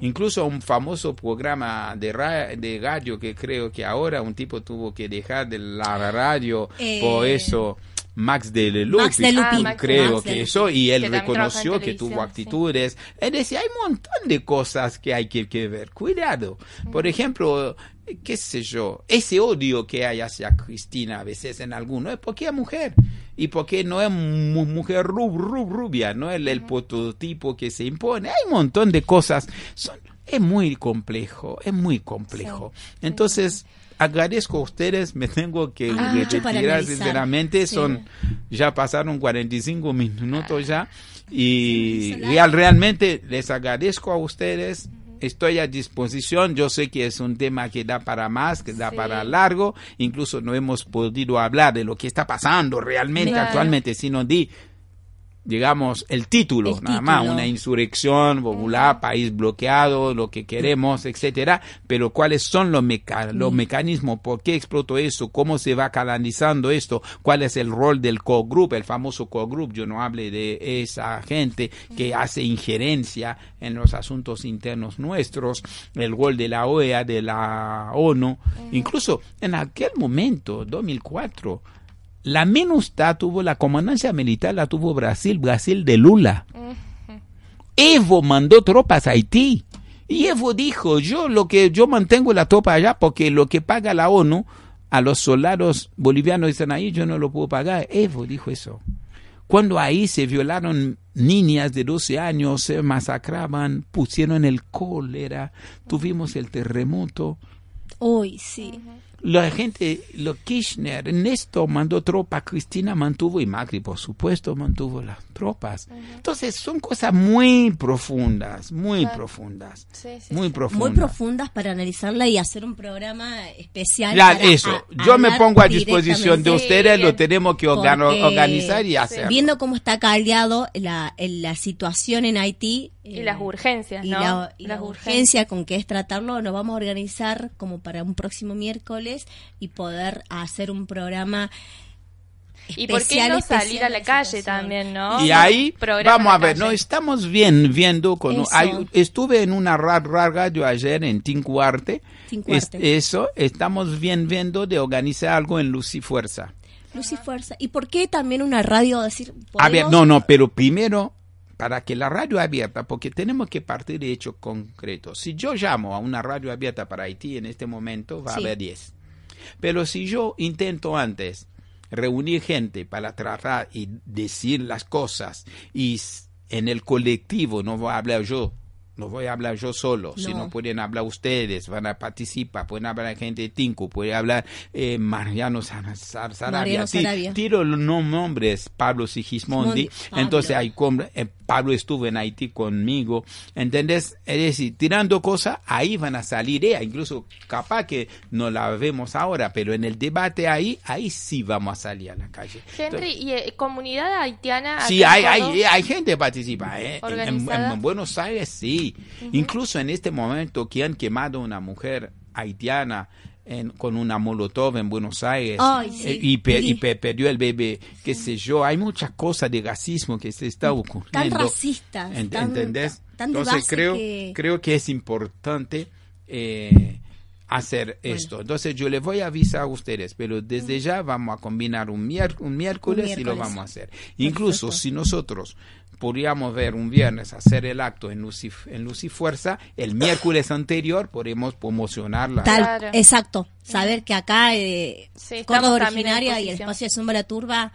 Incluso un famoso programa de, de radio que creo que ahora un tipo tuvo que dejar de la radio por eh, eso. Max de Lupi, ah, creo que eso, y él reconoció que tuvo actitudes. Es decir, hay un montón de cosas que hay que, que ver. Cuidado. Por ejemplo, qué sé yo, ese odio que hay hacia Cristina a veces en algunos es porque es mujer y porque no es mujer rub, rubia, no es el, prototipo que se impone. Hay un montón de cosas. Son, es muy complejo, es muy complejo. Entonces, agradezco a ustedes, me tengo que ah, retirar sinceramente, son ya pasaron 45 minutos ya y real, realmente les agradezco a ustedes estoy a disposición. Yo sé que es un tema que da para más, que da para largo. Incluso no hemos podido hablar de lo que está pasando realmente actualmente, sino de digamos, el título, nada más, una insurrección popular, país bloqueado, lo que queremos, etcétera, pero cuáles son los, los mecanismos, por qué explotó eso, cómo se va canalizando esto, cuál es el rol del co-group, el famoso co-group, yo no hable de esa gente que hace injerencia en los asuntos internos nuestros, el rol de la OEA, de la ONU, incluso en aquel momento, 2004, la MINUSTA tuvo la comandancia militar, la tuvo Brasil, Brasil de Lula. Evo mandó tropas a Haití. Y Evo dijo, yo lo que yo mantengo la tropa allá porque lo que paga la ONU a los soldados bolivianos que están ahí yo no lo puedo pagar. Evo dijo eso. Cuando ahí se violaron niñas de 12 años, se masacraban, pusieron el cólera, tuvimos el terremoto.
Hoy sí
la gente, lo Kirchner, Néstor mandó tropas, Cristina mantuvo y Macri, por supuesto, mantuvo las tropas. Entonces, son cosas muy profundas, muy profundas, muy profundas.
Muy profundas para analizarla y hacer un programa especial.
eso, yo me pongo a disposición de ustedes, lo tenemos que organizar y hacer.
Viendo cómo está caldeado la, la situación en Haití,
y las urgencias,
y
¿no?
la, y la
Las
urgencia con que es tratarlo, nos vamos a organizar como para un próximo miércoles y poder hacer un programa
Y por qué no salir a la calle también, ¿no?
Y ahí
Programa
vamos a ver, no estamos bien viendo con hay- estuve en una ra- radio ayer en Tincuarte.
Tincuarte.
Es- eso estamos bien viendo de organizar algo en Luz y Fuerza.
Luz y Fuerza. ¿Y por qué también una radio? Decir,
A ver, no, no, pero primero para que la radio abierta, porque tenemos que partir de hechos concretos. Si yo llamo a una radio abierta para Haití en este momento, va
Sí.
a haber 10. Pero si yo intento antes reunir gente para tratar y decir las cosas y en el colectivo, no voy a hablar yo, no voy a hablar yo solo,
No.
sino pueden hablar ustedes, van a participar, pueden hablar gente de Tinku, puede hablar eh, Mariano Sar- Sar- Sarabia.
Mariano
Ti-
Sarabia.
Tiro los nombres, Pablo Sigismondi,
Pablo.
entonces hay eh, Pablo estuvo en Haití conmigo, ¿entendés? Es decir, tirando cosas, ahí van a salir, eh, incluso capaz que no la vemos ahora, pero en el debate ahí, ahí sí vamos a salir a la calle.
Henry, ¿y eh, comunidad haitiana?
Sí, hay, hay, hay gente que participa. ¿eh? En- En, en Buenos Aires sí. Incluso en este momento que han quemado una mujer haitiana en- con una molotov en Buenos Aires
Ay, sí.
y, pe-
Sí.
y pe- perdió el bebé, qué sé yo. Hay muchas cosas de racismo que se está ocurriendo.
Tan racistas,
En-
tan-
¿Entendés?
tan de
Entonces creo,
que-
creo que es importante eh, hacer esto. Entonces yo les voy a avisar a ustedes, pero desde ya vamos a combinar un, mier- un miércoles, y lo
miércoles.
vamos a hacer. Incluso si nosotros podríamos ver un viernes hacer el acto en Luz y, en Luz y Fuerza, el miércoles anterior podemos promocionarla.
Tal,
Claro.
exacto. Saber que acá eh,
Sí,
Córdoba originaria y el espacio de Zumba la Turba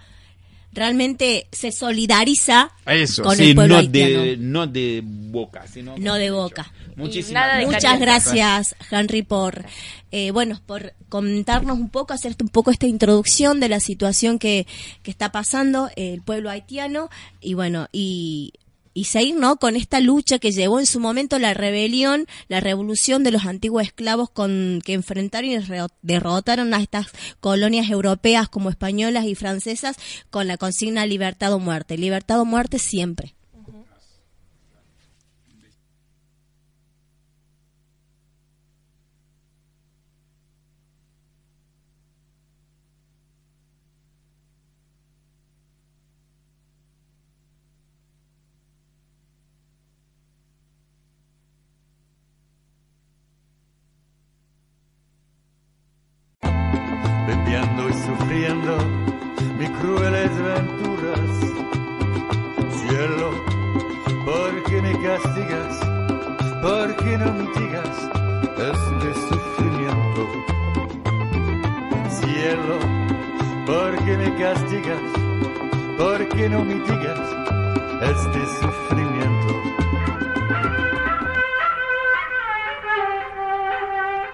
realmente se solidariza
Eso,
con
sí,
el pueblo
no
haitiano.
de, no de boca, sino
No de boca.
Muchísimas
Muchas gracias, Henry, por eh, bueno, por comentarnos un poco, hacer un poco esta introducción de la situación que, que está pasando el pueblo haitiano y bueno, y, y seguir ¿no? con esta lucha que llevó en su momento la rebelión, la revolución de los antiguos esclavos con que enfrentaron y derrotaron a estas colonias europeas como españolas y francesas con la consigna libertad o muerte. Libertad o muerte siempre.
Sufriendo mis crueles venturas. Cielo, ¿por qué me castigas? ¿Por qué no mitigas este sufrimiento? Cielo, ¿por qué me castigas? ¿Por qué no mitigas este sufrimiento?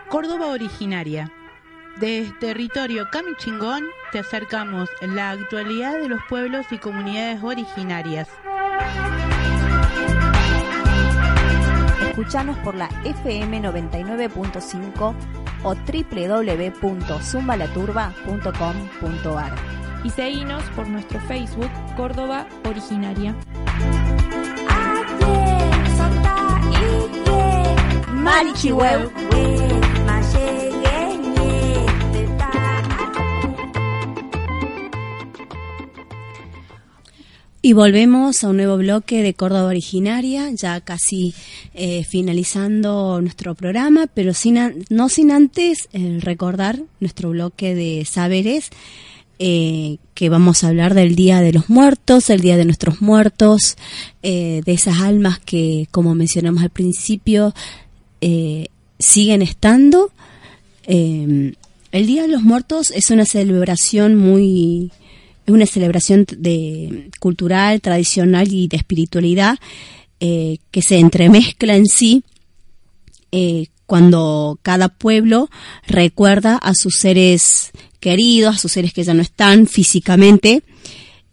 Córdoba originaria. Desde territorio Camichingón te acercamos la actualidad de los pueblos y comunidades originarias.
Escuchanos por la FM 99.5 o www.zumbalaturba.com.ar.
y seguinos por nuestro Facebook Córdoba Originaria.
Marichihueu. Y volvemos a un nuevo bloque de Córdoba Originaria, ya casi eh, finalizando nuestro programa, pero sin no sin antes eh, recordar nuestro bloque de saberes, eh, que vamos a hablar del Día de los Muertos, el Día de nuestros muertos, eh, de esas almas que, como mencionamos al principio, siguen estando. El Día de los Muertos es una celebración muy es una celebración de cultural, tradicional y de espiritualidad eh, que se entremezcla en sí eh, cuando cada pueblo recuerda a sus seres queridos, a sus seres que ya no están físicamente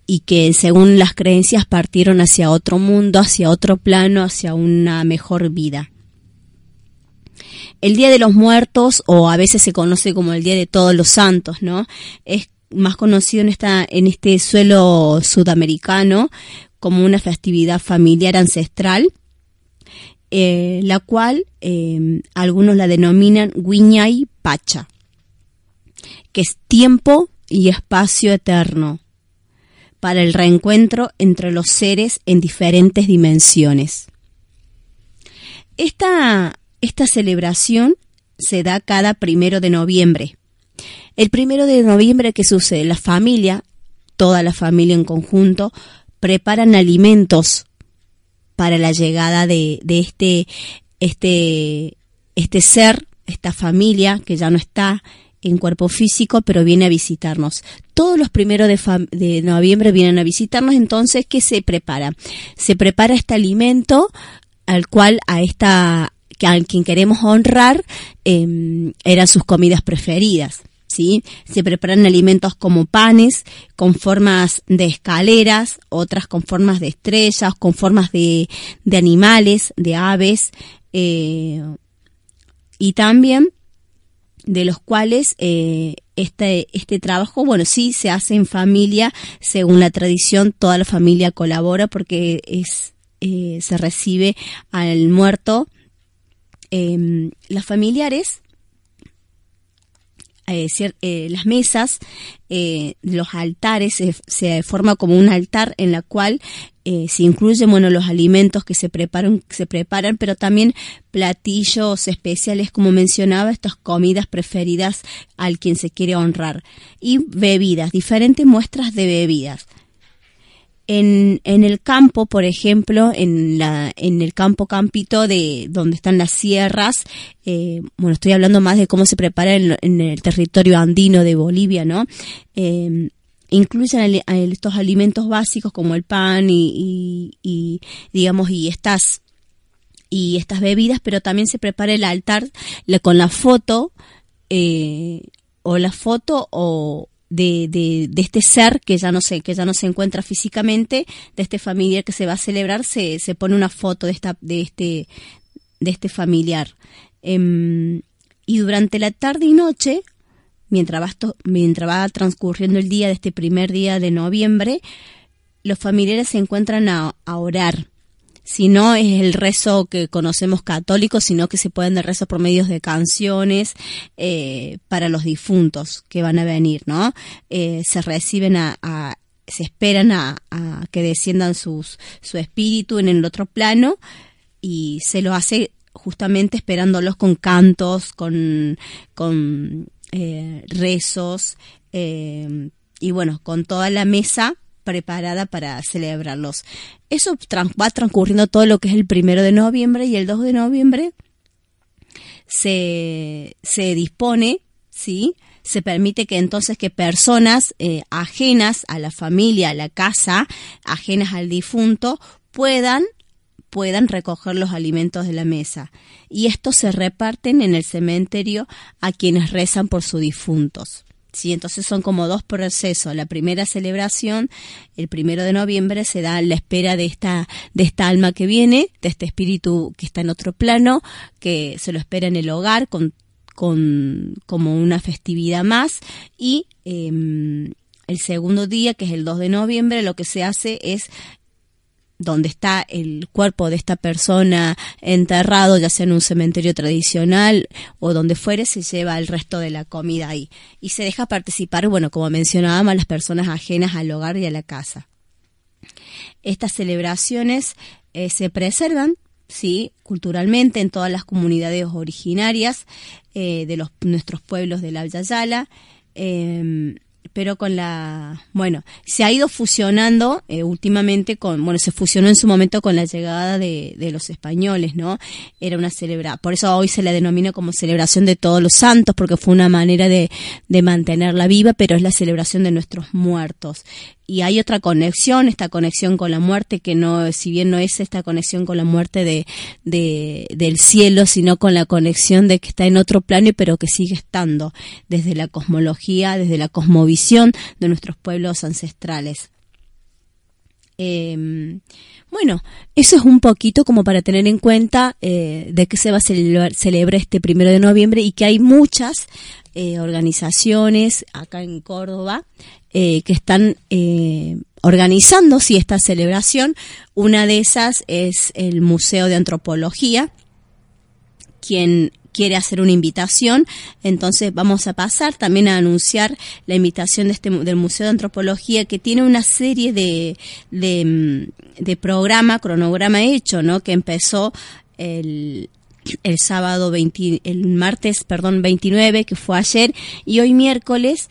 y que según las creencias partieron hacia otro mundo, hacia otro plano, hacia una mejor vida. El Día de los Muertos, o a veces se conoce como el Día de Todos los Santos, ¿no? Es más conocido en esta, en este suelo sudamericano como una festividad familiar ancestral eh, la cual eh, algunos la denominan Guiñay Pacha, que es tiempo y espacio eterno para el reencuentro entre los seres en diferentes dimensiones. Esta, esta celebración se da cada primero de noviembre. El primero de noviembre, ¿qué sucede? La familia, toda la familia en conjunto, preparan alimentos para la llegada de, de este, este, este ser, esta familia que ya no está en cuerpo físico, pero viene a visitarnos. Todos los primeros de, de, noviembre vienen a visitarnos, entonces, ¿qué se prepara? Se prepara este alimento al cual a esta, a quien queremos honrar, eh, eran sus comidas preferidas. ¿Sí? Se preparan alimentos como panes con formas de escaleras, otras con formas de estrellas, con formas de, de animales, de aves, eh, y también de los cuales eh, este, este trabajo, bueno, sí se hace en familia, según la tradición, toda la familia colabora porque es, eh, se recibe al muerto. Eh, los familiares eh, eh, las mesas, eh, los altares, se, se, forma como un altar en la cual eh, se incluyen bueno, los alimentos que se preparan, se preparan, pero también platillos especiales, como mencionaba, estas comidas preferidas al quien se quiere honrar. Y bebidas, diferentes muestras de bebidas. En, en, el campo, por ejemplo, en, la, en el campo campito de donde están las sierras, eh, bueno, estoy hablando más de cómo se prepara en, en el territorio andino de Bolivia, ¿no? Eh, incluyen estos alimentos básicos como el pan y, y, y, digamos y estas y estas bebidas, pero también se prepara el altar con la foto eh, o la foto o, de, de, de, este ser que ya no se, que ya no se encuentra físicamente, de este familiar que se va a celebrar, se, se pone una foto de esta, de este, de este familiar. Eh, y durante la tarde y noche, mientras va, mientras va transcurriendo el día de este primer día de noviembre, los familiares se encuentran a, a orar si no es el rezo que conocemos católico, sino que se pueden dar rezos por medios de canciones eh, para los difuntos que van a venir, ¿no? Eh, se reciben a, a se esperan a, a, que desciendan sus, su espíritu en el otro plano y se lo hace justamente esperándolos con cantos, con, con eh, rezos eh, y bueno, con toda la mesa preparada para celebrarlos. Eso va transcurriendo todo lo que es el primero de noviembre y el 2 de noviembre se, se dispone, ¿sí? Se permite que entonces que personas eh, ajenas a la familia, a la casa, ajenas al difunto, puedan puedan recoger los alimentos de la mesa. Y estos se reparten en el cementerio a quienes rezan por sus difuntos. Sí, entonces son como dos procesos. La primera celebración, el primero de noviembre, se da la espera de esta, de esta alma que viene, de este espíritu que está en otro plano, que se lo espera en el hogar con, con como una festividad más. Y eh, el segundo día, que es el 2 de noviembre, lo que se hace es donde está el cuerpo de esta persona enterrado, ya sea en un cementerio tradicional o donde fuere, se lleva el resto de la comida ahí. Y se deja participar, bueno, como mencionábamos, a las personas ajenas al hogar y a la casa. Estas celebraciones eh, se preservan, sí, culturalmente en todas las comunidades originarias eh, de los, nuestros pueblos de la Yala. Eh, pero con la, bueno, se ha ido fusionando eh, últimamente con, bueno, se fusionó en su momento con la llegada de, de los españoles, ¿no? Era una celebración, por eso hoy se la denomina como celebración de todos los santos, porque fue una manera de, de mantenerla viva, pero es la celebración de nuestros muertos y hay otra conexión, esta conexión con la muerte, que no, si bien no es esta conexión con la muerte de, de, del cielo, sino con la conexión de que está en otro plano, pero que sigue estando desde la cosmología, desde la cosmovisión de nuestros pueblos ancestrales. Eh, bueno, eso es un poquito como para tener en cuenta eh, de que se va a celebrar, este primero de noviembre y que hay muchas, eh, organizaciones acá en Córdoba eh, que están eh, organizando sí, esta celebración. Una de esas es el Museo de Antropología, quien quiere hacer una invitación, entonces vamos a pasar también a anunciar la invitación de este, del Museo de Antropología que tiene una serie de, de, mm, de programa, cronograma hecho, ¿no? Que empezó el, el sábado 20, el martes, perdón, 29, que fue ayer, y hoy miércoles,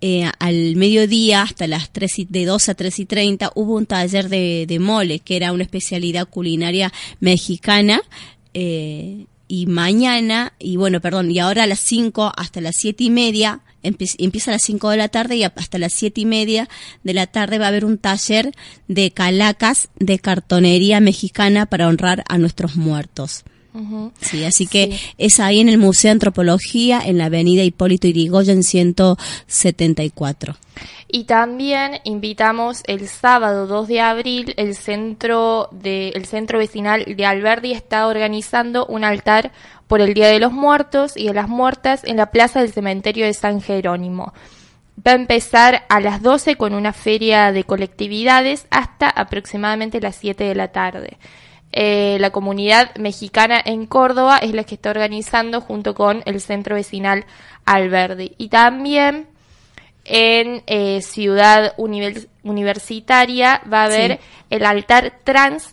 eh, al mediodía, hasta las 3 y, de 2 a 3 y 30, hubo un taller de, de mole, que era una especialidad culinaria mexicana, eh, y mañana, y bueno, perdón, y ahora a las 5 hasta las 7 y media, empieza a las 5 de la tarde y hasta las 7 y media de la tarde va a haber un taller de calacas de cartonería mexicana para honrar a nuestros muertos. Sí, así que es ahí en el Museo de Antropología, en la avenida Hipólito Yrigoyen 174.
Y también invitamos el sábado 2 de abril, el centro, de, el centro vecinal de Alberdi está organizando un altar por el Día de los Muertos y de las Muertas en la plaza del cementerio de San Jerónimo. Va a empezar a las 12 con una feria de colectividades hasta aproximadamente las 7 de la tarde. Eh, la comunidad mexicana en Córdoba es la que está organizando junto con el centro vecinal Alberdi. Y también en eh, Ciudad Univers- Universitaria va a haber
Sí.
el altar trans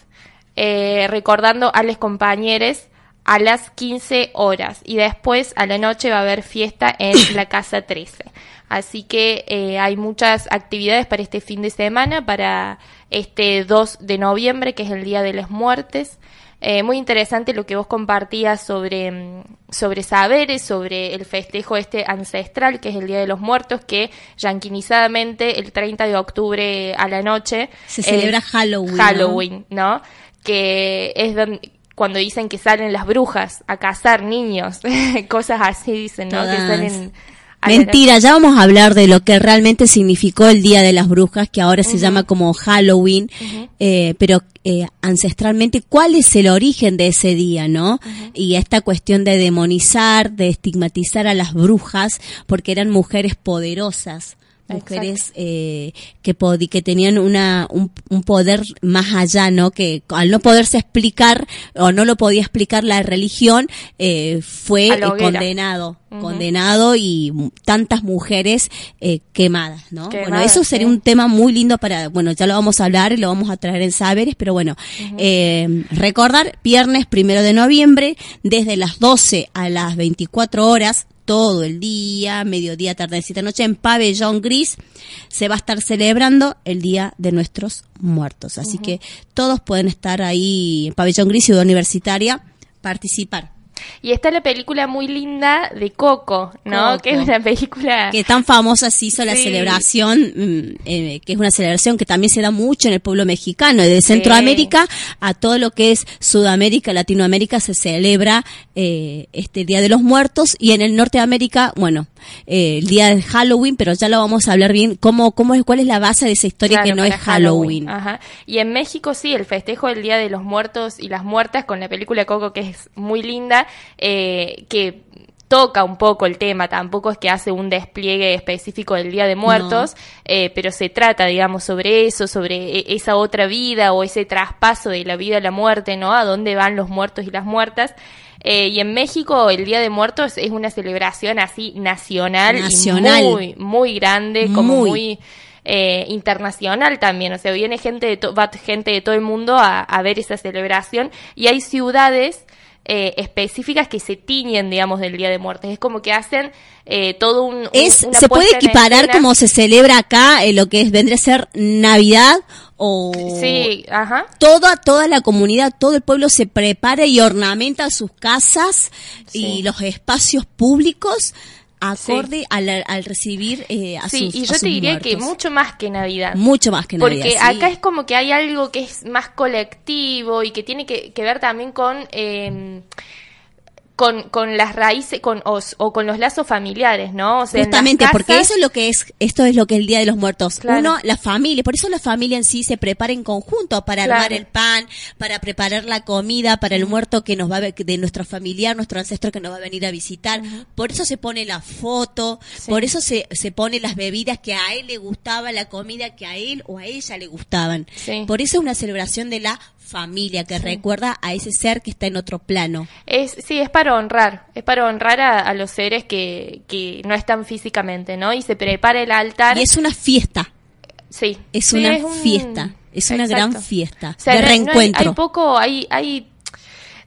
eh, recordando a los compañeros a las 15 horas y después a la noche va a haber fiesta en la Casa 13. Así que eh, hay muchas actividades para este fin de semana, para este 2 de noviembre, que es el Día de las Muertes. Eh, muy interesante lo que vos compartías sobre, mm, sobre saberes, sobre el festejo este ancestral, que es el Día de los Muertos, que yanquinizadamente el 30 de octubre a la noche
Se celebra Halloween, ¿no?
Halloween, ¿no? Que es donde, cuando dicen que salen las brujas a cazar niños, cosas así dicen, ¿no? Que salen
Mentira, ya vamos a hablar de lo que realmente significó el Día de las Brujas, que ahora se llama como Halloween, eh, pero eh, ancestralmente, ¿cuál es el origen de ese día, no? Y esta cuestión de demonizar, de estigmatizar a las brujas, porque eran mujeres poderosas. Mujeres eh, que, podi- que tenían una, un, un poder más allá, ¿no? Que al no poderse explicar o no lo podía explicar la religión, eh, fue eh, condenado, condenado y tantas mujeres eh, quemadas, ¿no? bueno, eso sería un tema muy lindo para, bueno, ya lo vamos a hablar y lo vamos a traer en saberes, pero bueno, eh, recordar, viernes primero de noviembre, desde las 12 a las 24 horas, todo el día, mediodía, tardecita, noche, en Pabellón Gris, se va a estar celebrando el Día de Nuestros Muertos. Así que todos pueden estar ahí en Pabellón Gris, Ciudad Universitaria, participar.
Y está la película muy linda de Coco, ¿no?
Coco.
Que es una película...
que tan famosa se hizo la celebración, mm, eh, que es una celebración que también se da mucho en el pueblo mexicano, de Centroamérica a todo lo que es Sudamérica, Latinoamérica, se celebra eh, este Día de los Muertos y en el Norte de América, bueno, eh, el Día de Halloween, pero ya lo vamos a hablar bien, cómo, cómo es, cuál es la base de esa historia
Claro,
que no es
para
Halloween.
Ajá. Y en México sí, el festejo del Día de los Muertos y las Muertas con la película Coco que es muy linda, eh, que toca un poco el tema, tampoco es que hace un despliegue específico del Día de Muertos, eh, pero se trata, digamos, sobre eso, sobre e- esa otra vida o ese traspaso de la vida a la muerte, ¿no? A dónde van los muertos y las muertas. Eh, y en México el Día de Muertos es una celebración así nacional,
Nacional.
y muy, muy grande, como
Muy.
muy eh, internacional también, o sea, viene gente de, to- va gente de todo el mundo a, a ver esa celebración y hay ciudades eh, específicas que se tiñen, digamos, del Día de Muertes. Es como que hacen eh, todo un... un-
Es,
una
se puede equiparar como se celebra acá eh, lo que es, vendría a ser Navidad o
Sí, ajá.
toda toda la comunidad, todo el pueblo se prepara y ornamenta sus casas y los espacios públicos acorde al, al recibir eh, a
Sí,
sus
y
a
yo
sus
te diría que mucho más que Navidad.
mucho más que
Porque
Navidad, sí.
acá es como que hay algo que es más colectivo y que tiene que, que ver también con eh, con, con las raíces con, o, o con los lazos familiares, ¿no? O sea,
Justamente, porque eso es lo que es, esto es lo que es el Día de los Muertos.
Claro.
Uno, la familia, por eso la familia en sí se prepara en conjunto para
Claro.
armar el pan, para preparar la comida para el muerto que nos va a, de nuestro familiar, nuestro ancestro que nos va a venir a visitar. Por eso se pone la foto,
Sí.
por eso se, se pone las bebidas que a él le gustaba, la comida que a él o a ella le gustaban.
Sí.
Por eso es una celebración de la familia que recuerda a ese ser que está en otro plano.
Es, sí, es para honrar, es para honrar a, a los seres que, que no están físicamente, ¿no? Y se prepara el altar.
Y es una fiesta.
sí,
Es
sí,
una
un-
fiesta, es una gran fiesta
O sea,
de
no- no hay-
reencuentro.
hay, poco, hay, hay,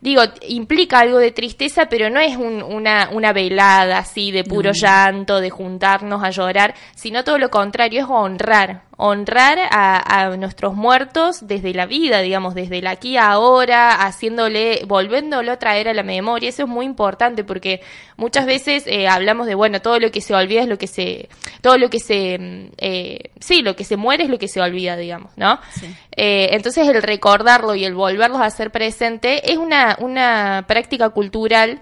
digo, implica algo de tristeza, pero no es un- una, una velada así de puro llanto, de juntarnos a llorar, sino todo lo contrario, es honrar, honrar a, a nuestros muertos desde la vida, digamos, desde el aquí a ahora, haciéndole, volviéndolo a traer a la memoria, eso es muy importante porque muchas veces eh, hablamos de, bueno, todo lo que se olvida es lo que se, todo lo que se, mm, eh, sí, lo que se muere es lo que se olvida, digamos, ¿no?
Sí.
Eh, entonces el recordarlo y el volverlos a hacer presente es una, una práctica cultural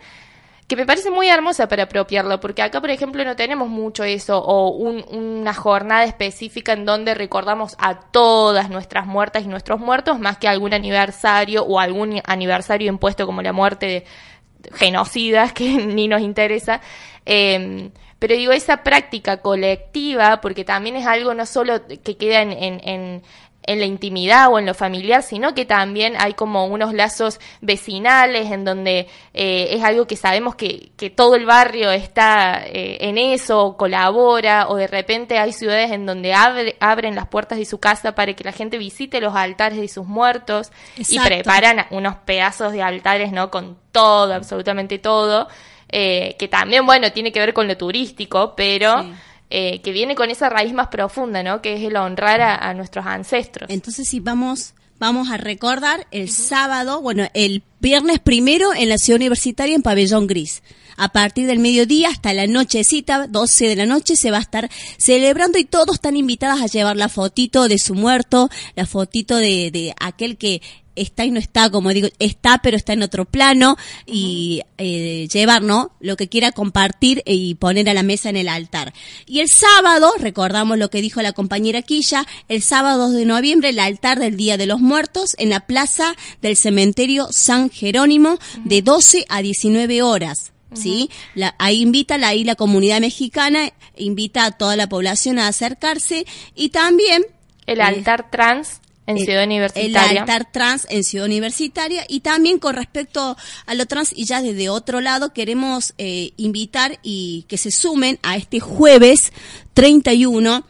que me parece muy hermosa para apropiarlo, porque acá, por ejemplo, no tenemos mucho eso, o un- una jornada específica en donde recordamos a todas nuestras muertas y nuestros muertos, más que algún aniversario o algún aniversario impuesto como la muerte de genocidas, que ni nos interesa. Eh, pero digo, esa práctica colectiva, porque también es algo no solo que queda en, en, en, en la intimidad o en lo familiar, sino que también hay como unos lazos vecinales en donde eh, es algo que sabemos que, que todo el barrio está eh, en eso, colabora, o de repente hay ciudades en donde abre- abren las puertas de su casa para que la gente visite los altares de sus muertos y preparan unos pedazos de altares, ¿no? Con todo, absolutamente todo, eh, que también, bueno, tiene que ver con lo turístico, pero
Sí.
Eh, que viene con esa raíz más profunda, ¿no? Que es el honrar a, a nuestros ancestros.
Entonces, si vamos, vamos a recordar el sábado, bueno, el viernes primero en la ciudad universitaria en Pabellón Gris. A partir del mediodía hasta la nochecita, 12 de la noche, se va a estar celebrando y todos están invitados a llevar la fotito de su muerto, la fotito de, de aquel que está y no está, como digo, está pero está en otro plano y eh, llevar, ¿no? Lo que quiera compartir y poner a la mesa en el altar. Y el sábado, recordamos lo que dijo la compañera Quilla, el sábado 2 de noviembre, el altar del Día de los Muertos en la plaza del cementerio San Jerónimo de 12 a 19 horas. ¿Sí? La- ahí invita la, ahí la comunidad mexicana, invita a toda la población a acercarse y también
el
eh,
altar trans en
el-
Ciudad
El
Universitaria.
altar trans en Ciudad Universitaria y también con respecto a lo trans y ya desde otro lado queremos eh, invitar y que se sumen a este jueves 31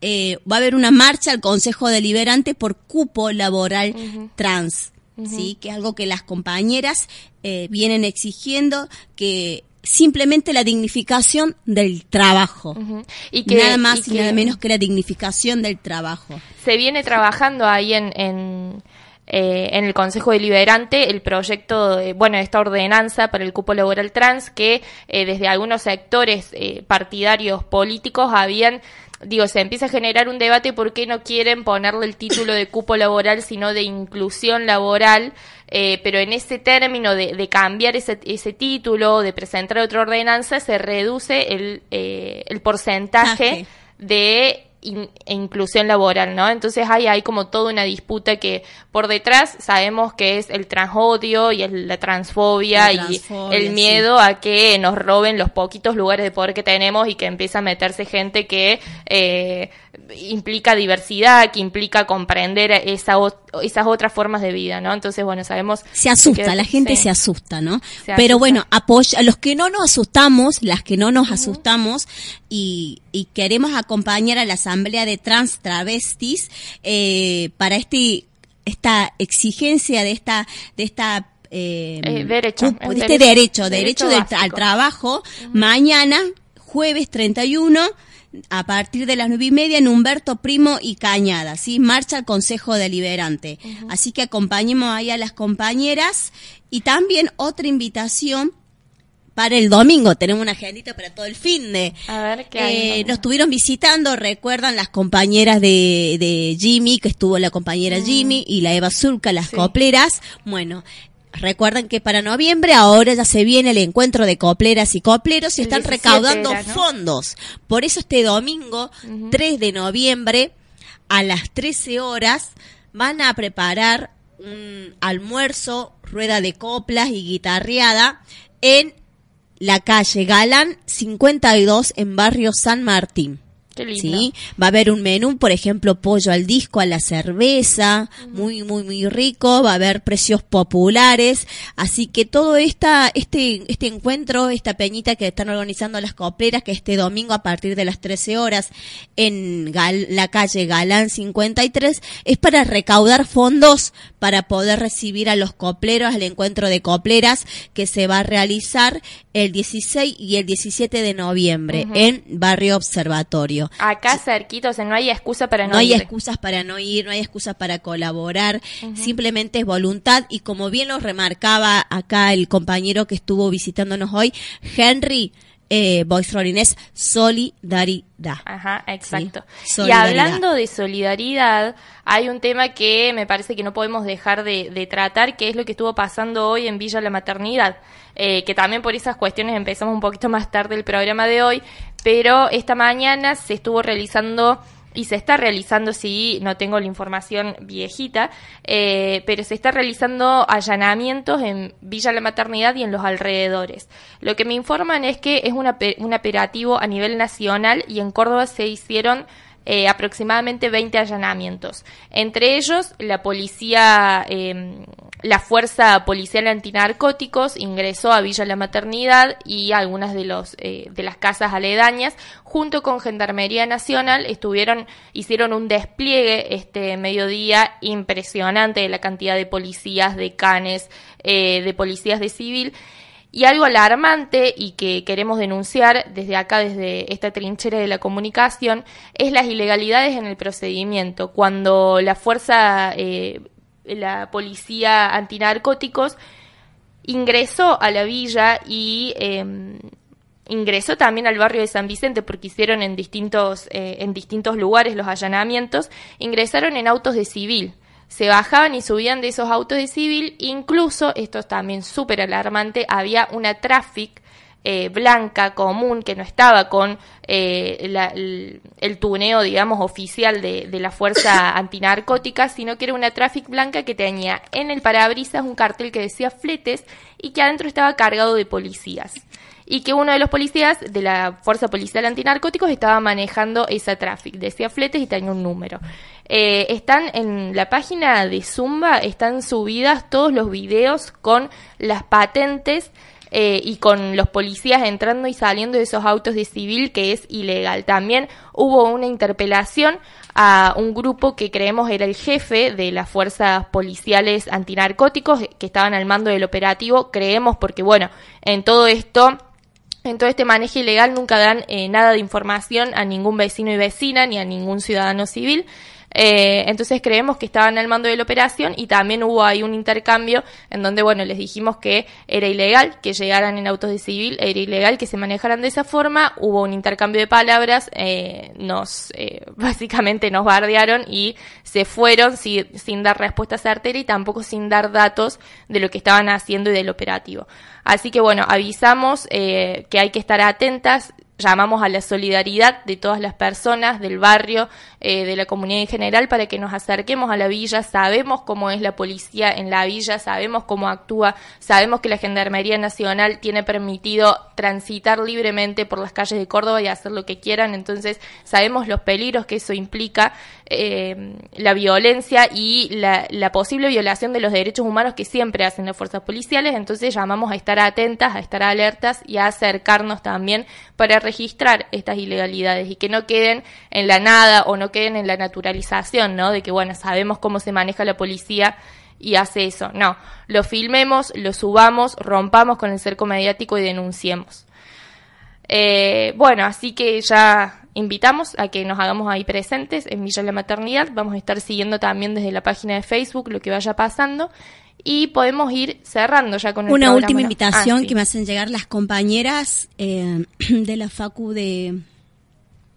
eh, va a haber una marcha al Consejo Deliberante por cupo laboral trans, ¿sí? Que es algo que las compañeras eh, vienen exigiendo que simplemente la dignificación del trabajo.
Y que,
nada más y,
que
nada menos que la dignificación del trabajo.
se viene trabajando ahí en, en, eh, en el Consejo Deliberante el proyecto, de, bueno, esta ordenanza para el cupo laboral trans que eh, desde algunos sectores eh, partidarios políticos habían digo, se empieza a generar un debate por qué no quieren ponerle el título de cupo laboral, sino de inclusión laboral, eh, pero en ese término de, de cambiar ese, ese título, de presentar otra ordenanza, se reduce el, eh, el porcentaje
Taje.
de in- e inclusión laboral, ¿no? Entonces hay, hay como toda una disputa que por detrás sabemos que es el transodio y el- la transfobia
La
y el
sí.
miedo a que nos roben los poquitos lugares de poder que tenemos y que empieza a meterse gente que eh, implica diversidad, que implica comprender esa, esas otras formas de vida, ¿no? Entonces, bueno, sabemos...
Se asusta,
que-
la gente
sí.
se asusta, ¿no?
Se
Pero
asusta.
bueno, apoya, los que no nos asustamos, las que no nos asustamos y, y queremos acompañar a la Asamblea de Trans Travestis eh, para este esta exigencia de esta de esta eh,
Eh, derecho,
cupo- de este
derecho-
derecho, del al trabajo, mañana, jueves 31, a partir de las nueve y media en Humberto Primo y Cañada, ¿sí? Marcha al Consejo Deliberante. Así que acompañemos ahí a las compañeras y también otra invitación para el domingo. Tenemos una agendita para todo el fin de.
A ver, ¿qué hay?
Eh, nos estuvieron visitando, recuerdan las compañeras de, de Jimmy, que estuvo la compañera Jimmy y la Eva Zulca, las
Sí.
copleras. Bueno, Recuerden que para noviembre ahora ya se viene el encuentro de copleras y copleros y
El
están
17
recaudando
era, ¿no?
fondos. Por eso este domingo, 3 de noviembre, a las 13 horas, van a preparar un almuerzo, rueda de coplas y guitarreada en la calle Galán 52 en barrio San Martín.
Qué lindo.
¿sí? Va a haber un menú, por ejemplo, pollo al disco, a la cerveza, muy, muy, muy rico. Va a haber precios populares. Así que todo esta, este, este encuentro, esta peñita que están organizando las copleras, que este domingo a partir de las 13 horas en Gal- la calle Galán 53, es para recaudar fondos para poder recibir a los copleros al encuentro de copleras que se va a realizar el 16 y el 17 de noviembre en Barrio Observatorio.
Acá cerquita, o sea, no hay excusa para no,
No hay
ir.
excusas para no ir, no hay excusas para colaborar, simplemente es voluntad y como bien lo remarcaba acá el compañero que estuvo visitándonos hoy, Henry eh, Boisrolin, es solidaridad.
Ajá, exacto.
Sí,
Y hablando de solidaridad, hay un tema que me parece que no podemos dejar de, de tratar, que es lo que estuvo pasando hoy en Villa La Maternidad. Eh, que también por esas cuestiones empezamos un poquito más tarde el programa de hoy, pero esta mañana se estuvo realizando y se está realizando, sí, no tengo la información viejita, eh, pero se está realizando allanamientos en Villa La Maternidad y en los alrededores. Lo que me informan es que es una un operativo a nivel nacional y en Córdoba se hicieron eh, aproximadamente 20 allanamientos. Entre ellos, la policía, eh, la Fuerza Policial Antinarcóticos ingresó a Villa La Maternidad y algunas de, los, eh, de las casas aledañas, junto con Gendarmería Nacional, estuvieron, hicieron un despliegue este mediodía impresionante de la cantidad de policías, de canes, eh, de policías de civil. Y algo alarmante y que queremos denunciar desde acá, desde esta trinchera de la comunicación, es las ilegalidades en el procedimiento. Cuando la fuerza, eh, la policía antinarcóticos ingresó a la villa y eh, ingresó también al barrio de San Vicente porque hicieron en distintos, eh, en distintos lugares los allanamientos, ingresaron en autos de civil. Se bajaban y subían de esos autos de civil, incluso, esto es también súper alarmante, había una traffic eh, blanca común que no estaba con eh, la- el, el tuneo, digamos, oficial de, de la fuerza antinarcótica, sino que era una traffic blanca que tenía en el parabrisas un cartel que decía fletes y que adentro estaba cargado de policías. Y que uno de los policías de la Fuerza Policial Antinarcóticos estaba manejando esa traffic. Decía fletes y tenía un número. Eh, están en la página de Zumba, están subidas todos los videos con las patentes eh, y con los policías entrando y saliendo de esos autos de civil, que es ilegal. También hubo una interpelación a un grupo que creemos era el jefe de las fuerzas policiales antinarcóticos que estaban al mando del operativo. Creemos porque, bueno, en todo esto en todo este manejo ilegal nunca dan eh, nada de información a ningún vecino y vecina ni a ningún ciudadano civil. Eh, entonces creemos que estaban al mando de la operación y también hubo ahí un intercambio en donde, bueno, les dijimos que era ilegal que llegaran en autos de civil, era ilegal que se manejaran de esa forma, hubo un intercambio de palabras, eh, nos, eh, básicamente nos bardearon y se fueron si- sin dar respuesta certera y tampoco sin dar datos de lo que estaban haciendo y del operativo. Así que bueno, avisamos eh, que hay que estar atentas, llamamos a la solidaridad de todas las personas del barrio, eh, de la comunidad en general, para que nos acerquemos a la villa. Sabemos cómo es la policía en la villa, sabemos cómo actúa, sabemos que la Gendarmería Nacional tiene permitido transitar libremente por las calles de Córdoba y hacer lo que quieran, entonces sabemos los peligros que eso implica, eh, la violencia y la, posible violación de los derechos humanos que siempre hacen las fuerzas policiales, entonces llamamos a estar atentas, a estar alertas y a acercarnos también para registrar estas ilegalidades y que no queden en la nada o no queden en la naturalización, ¿no? De que, bueno, sabemos cómo se maneja la policía y hace eso. No, lo filmemos, lo subamos, rompamos con el cerco mediático y denunciemos. Eh, bueno, así que ya invitamos a que nos hagamos ahí presentes en Villa La Maternidad. Vamos a estar siguiendo también desde la página de Facebook lo que vaya pasando y podemos ir cerrando ya con el
Una
programa,
última invitación
Ah, sí.
que me hacen llegar las compañeras eh, de la Facu de,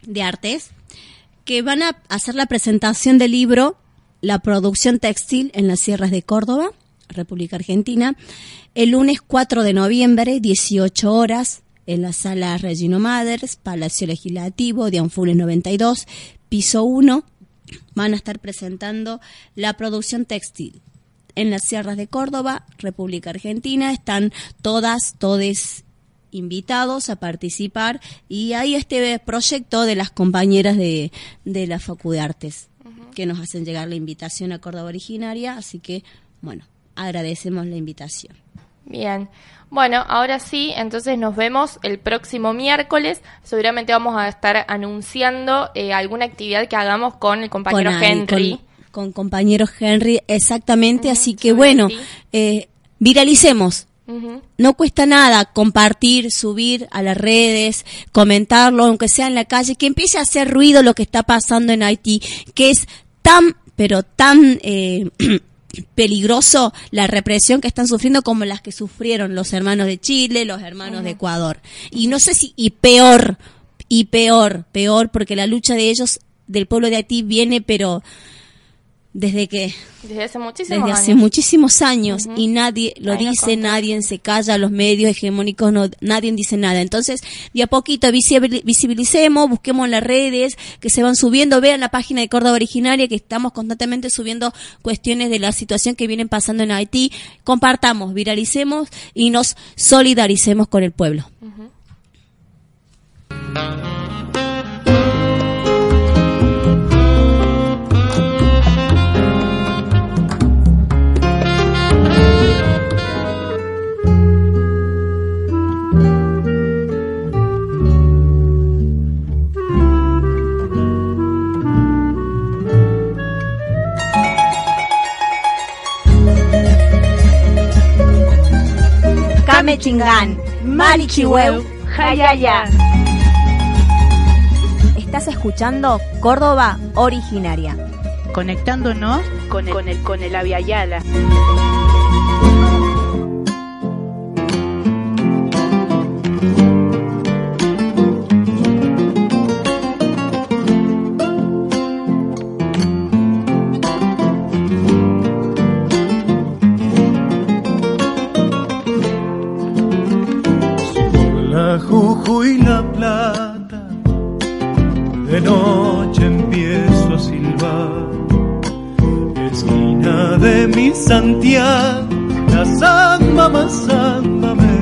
de Artes, que van a hacer la presentación del libro La producción textil en las sierras de Córdoba. República Argentina, el lunes 4 de noviembre, 18 horas, en la sala Regino Maders, Palacio Legislativo, de Anfunes 92, piso 1, van a estar presentando la producción textil. En las sierras de Córdoba, República Argentina, están todas, todes invitados a participar y hay este proyecto de las compañeras de, de la Facu de Artes que nos hacen llegar la invitación a Córdoba Originaria, así que, bueno, agradecemos la invitación.
Bien. Bueno, ahora sí, entonces nos vemos el próximo miércoles. Seguramente vamos a estar anunciando eh, alguna actividad que hagamos con el compañero Henry.
Con, compañero Henry, exactamente. así que bueno, eh, viralicemos. No cuesta nada compartir, subir a las redes, comentarlo, aunque sea en la calle, que empiece a hacer ruido lo que está pasando en Haití, que es tan, pero tan eh, peligroso la represión que están sufriendo como las que sufrieron los hermanos de Chile, los hermanos de Ecuador. Y no sé si, y peor, y peor, peor, porque la lucha de ellos, del pueblo de Haití, viene, pero desde que
desde hace muchísimos
desde
años.
hace muchísimos años y nadie lo dice nadie se calla los medios hegemónicos no nadie dice nada. Entonces de a poquito visibilicemos busquemos las redes que se van subiendo vean la página de Córdoba originaria que estamos constantemente subiendo cuestiones de la situación que vienen pasando en Haití. Compartamos viralicemos y nos solidaricemos con el pueblo
Chingán, Marichihueu, Jayaya. Estás escuchando Córdoba Originaria.
Conectándonos con el, con el, con el Aviala.
De noche empiezo a silbar. Esquina de mi Santiago, la samba más samba me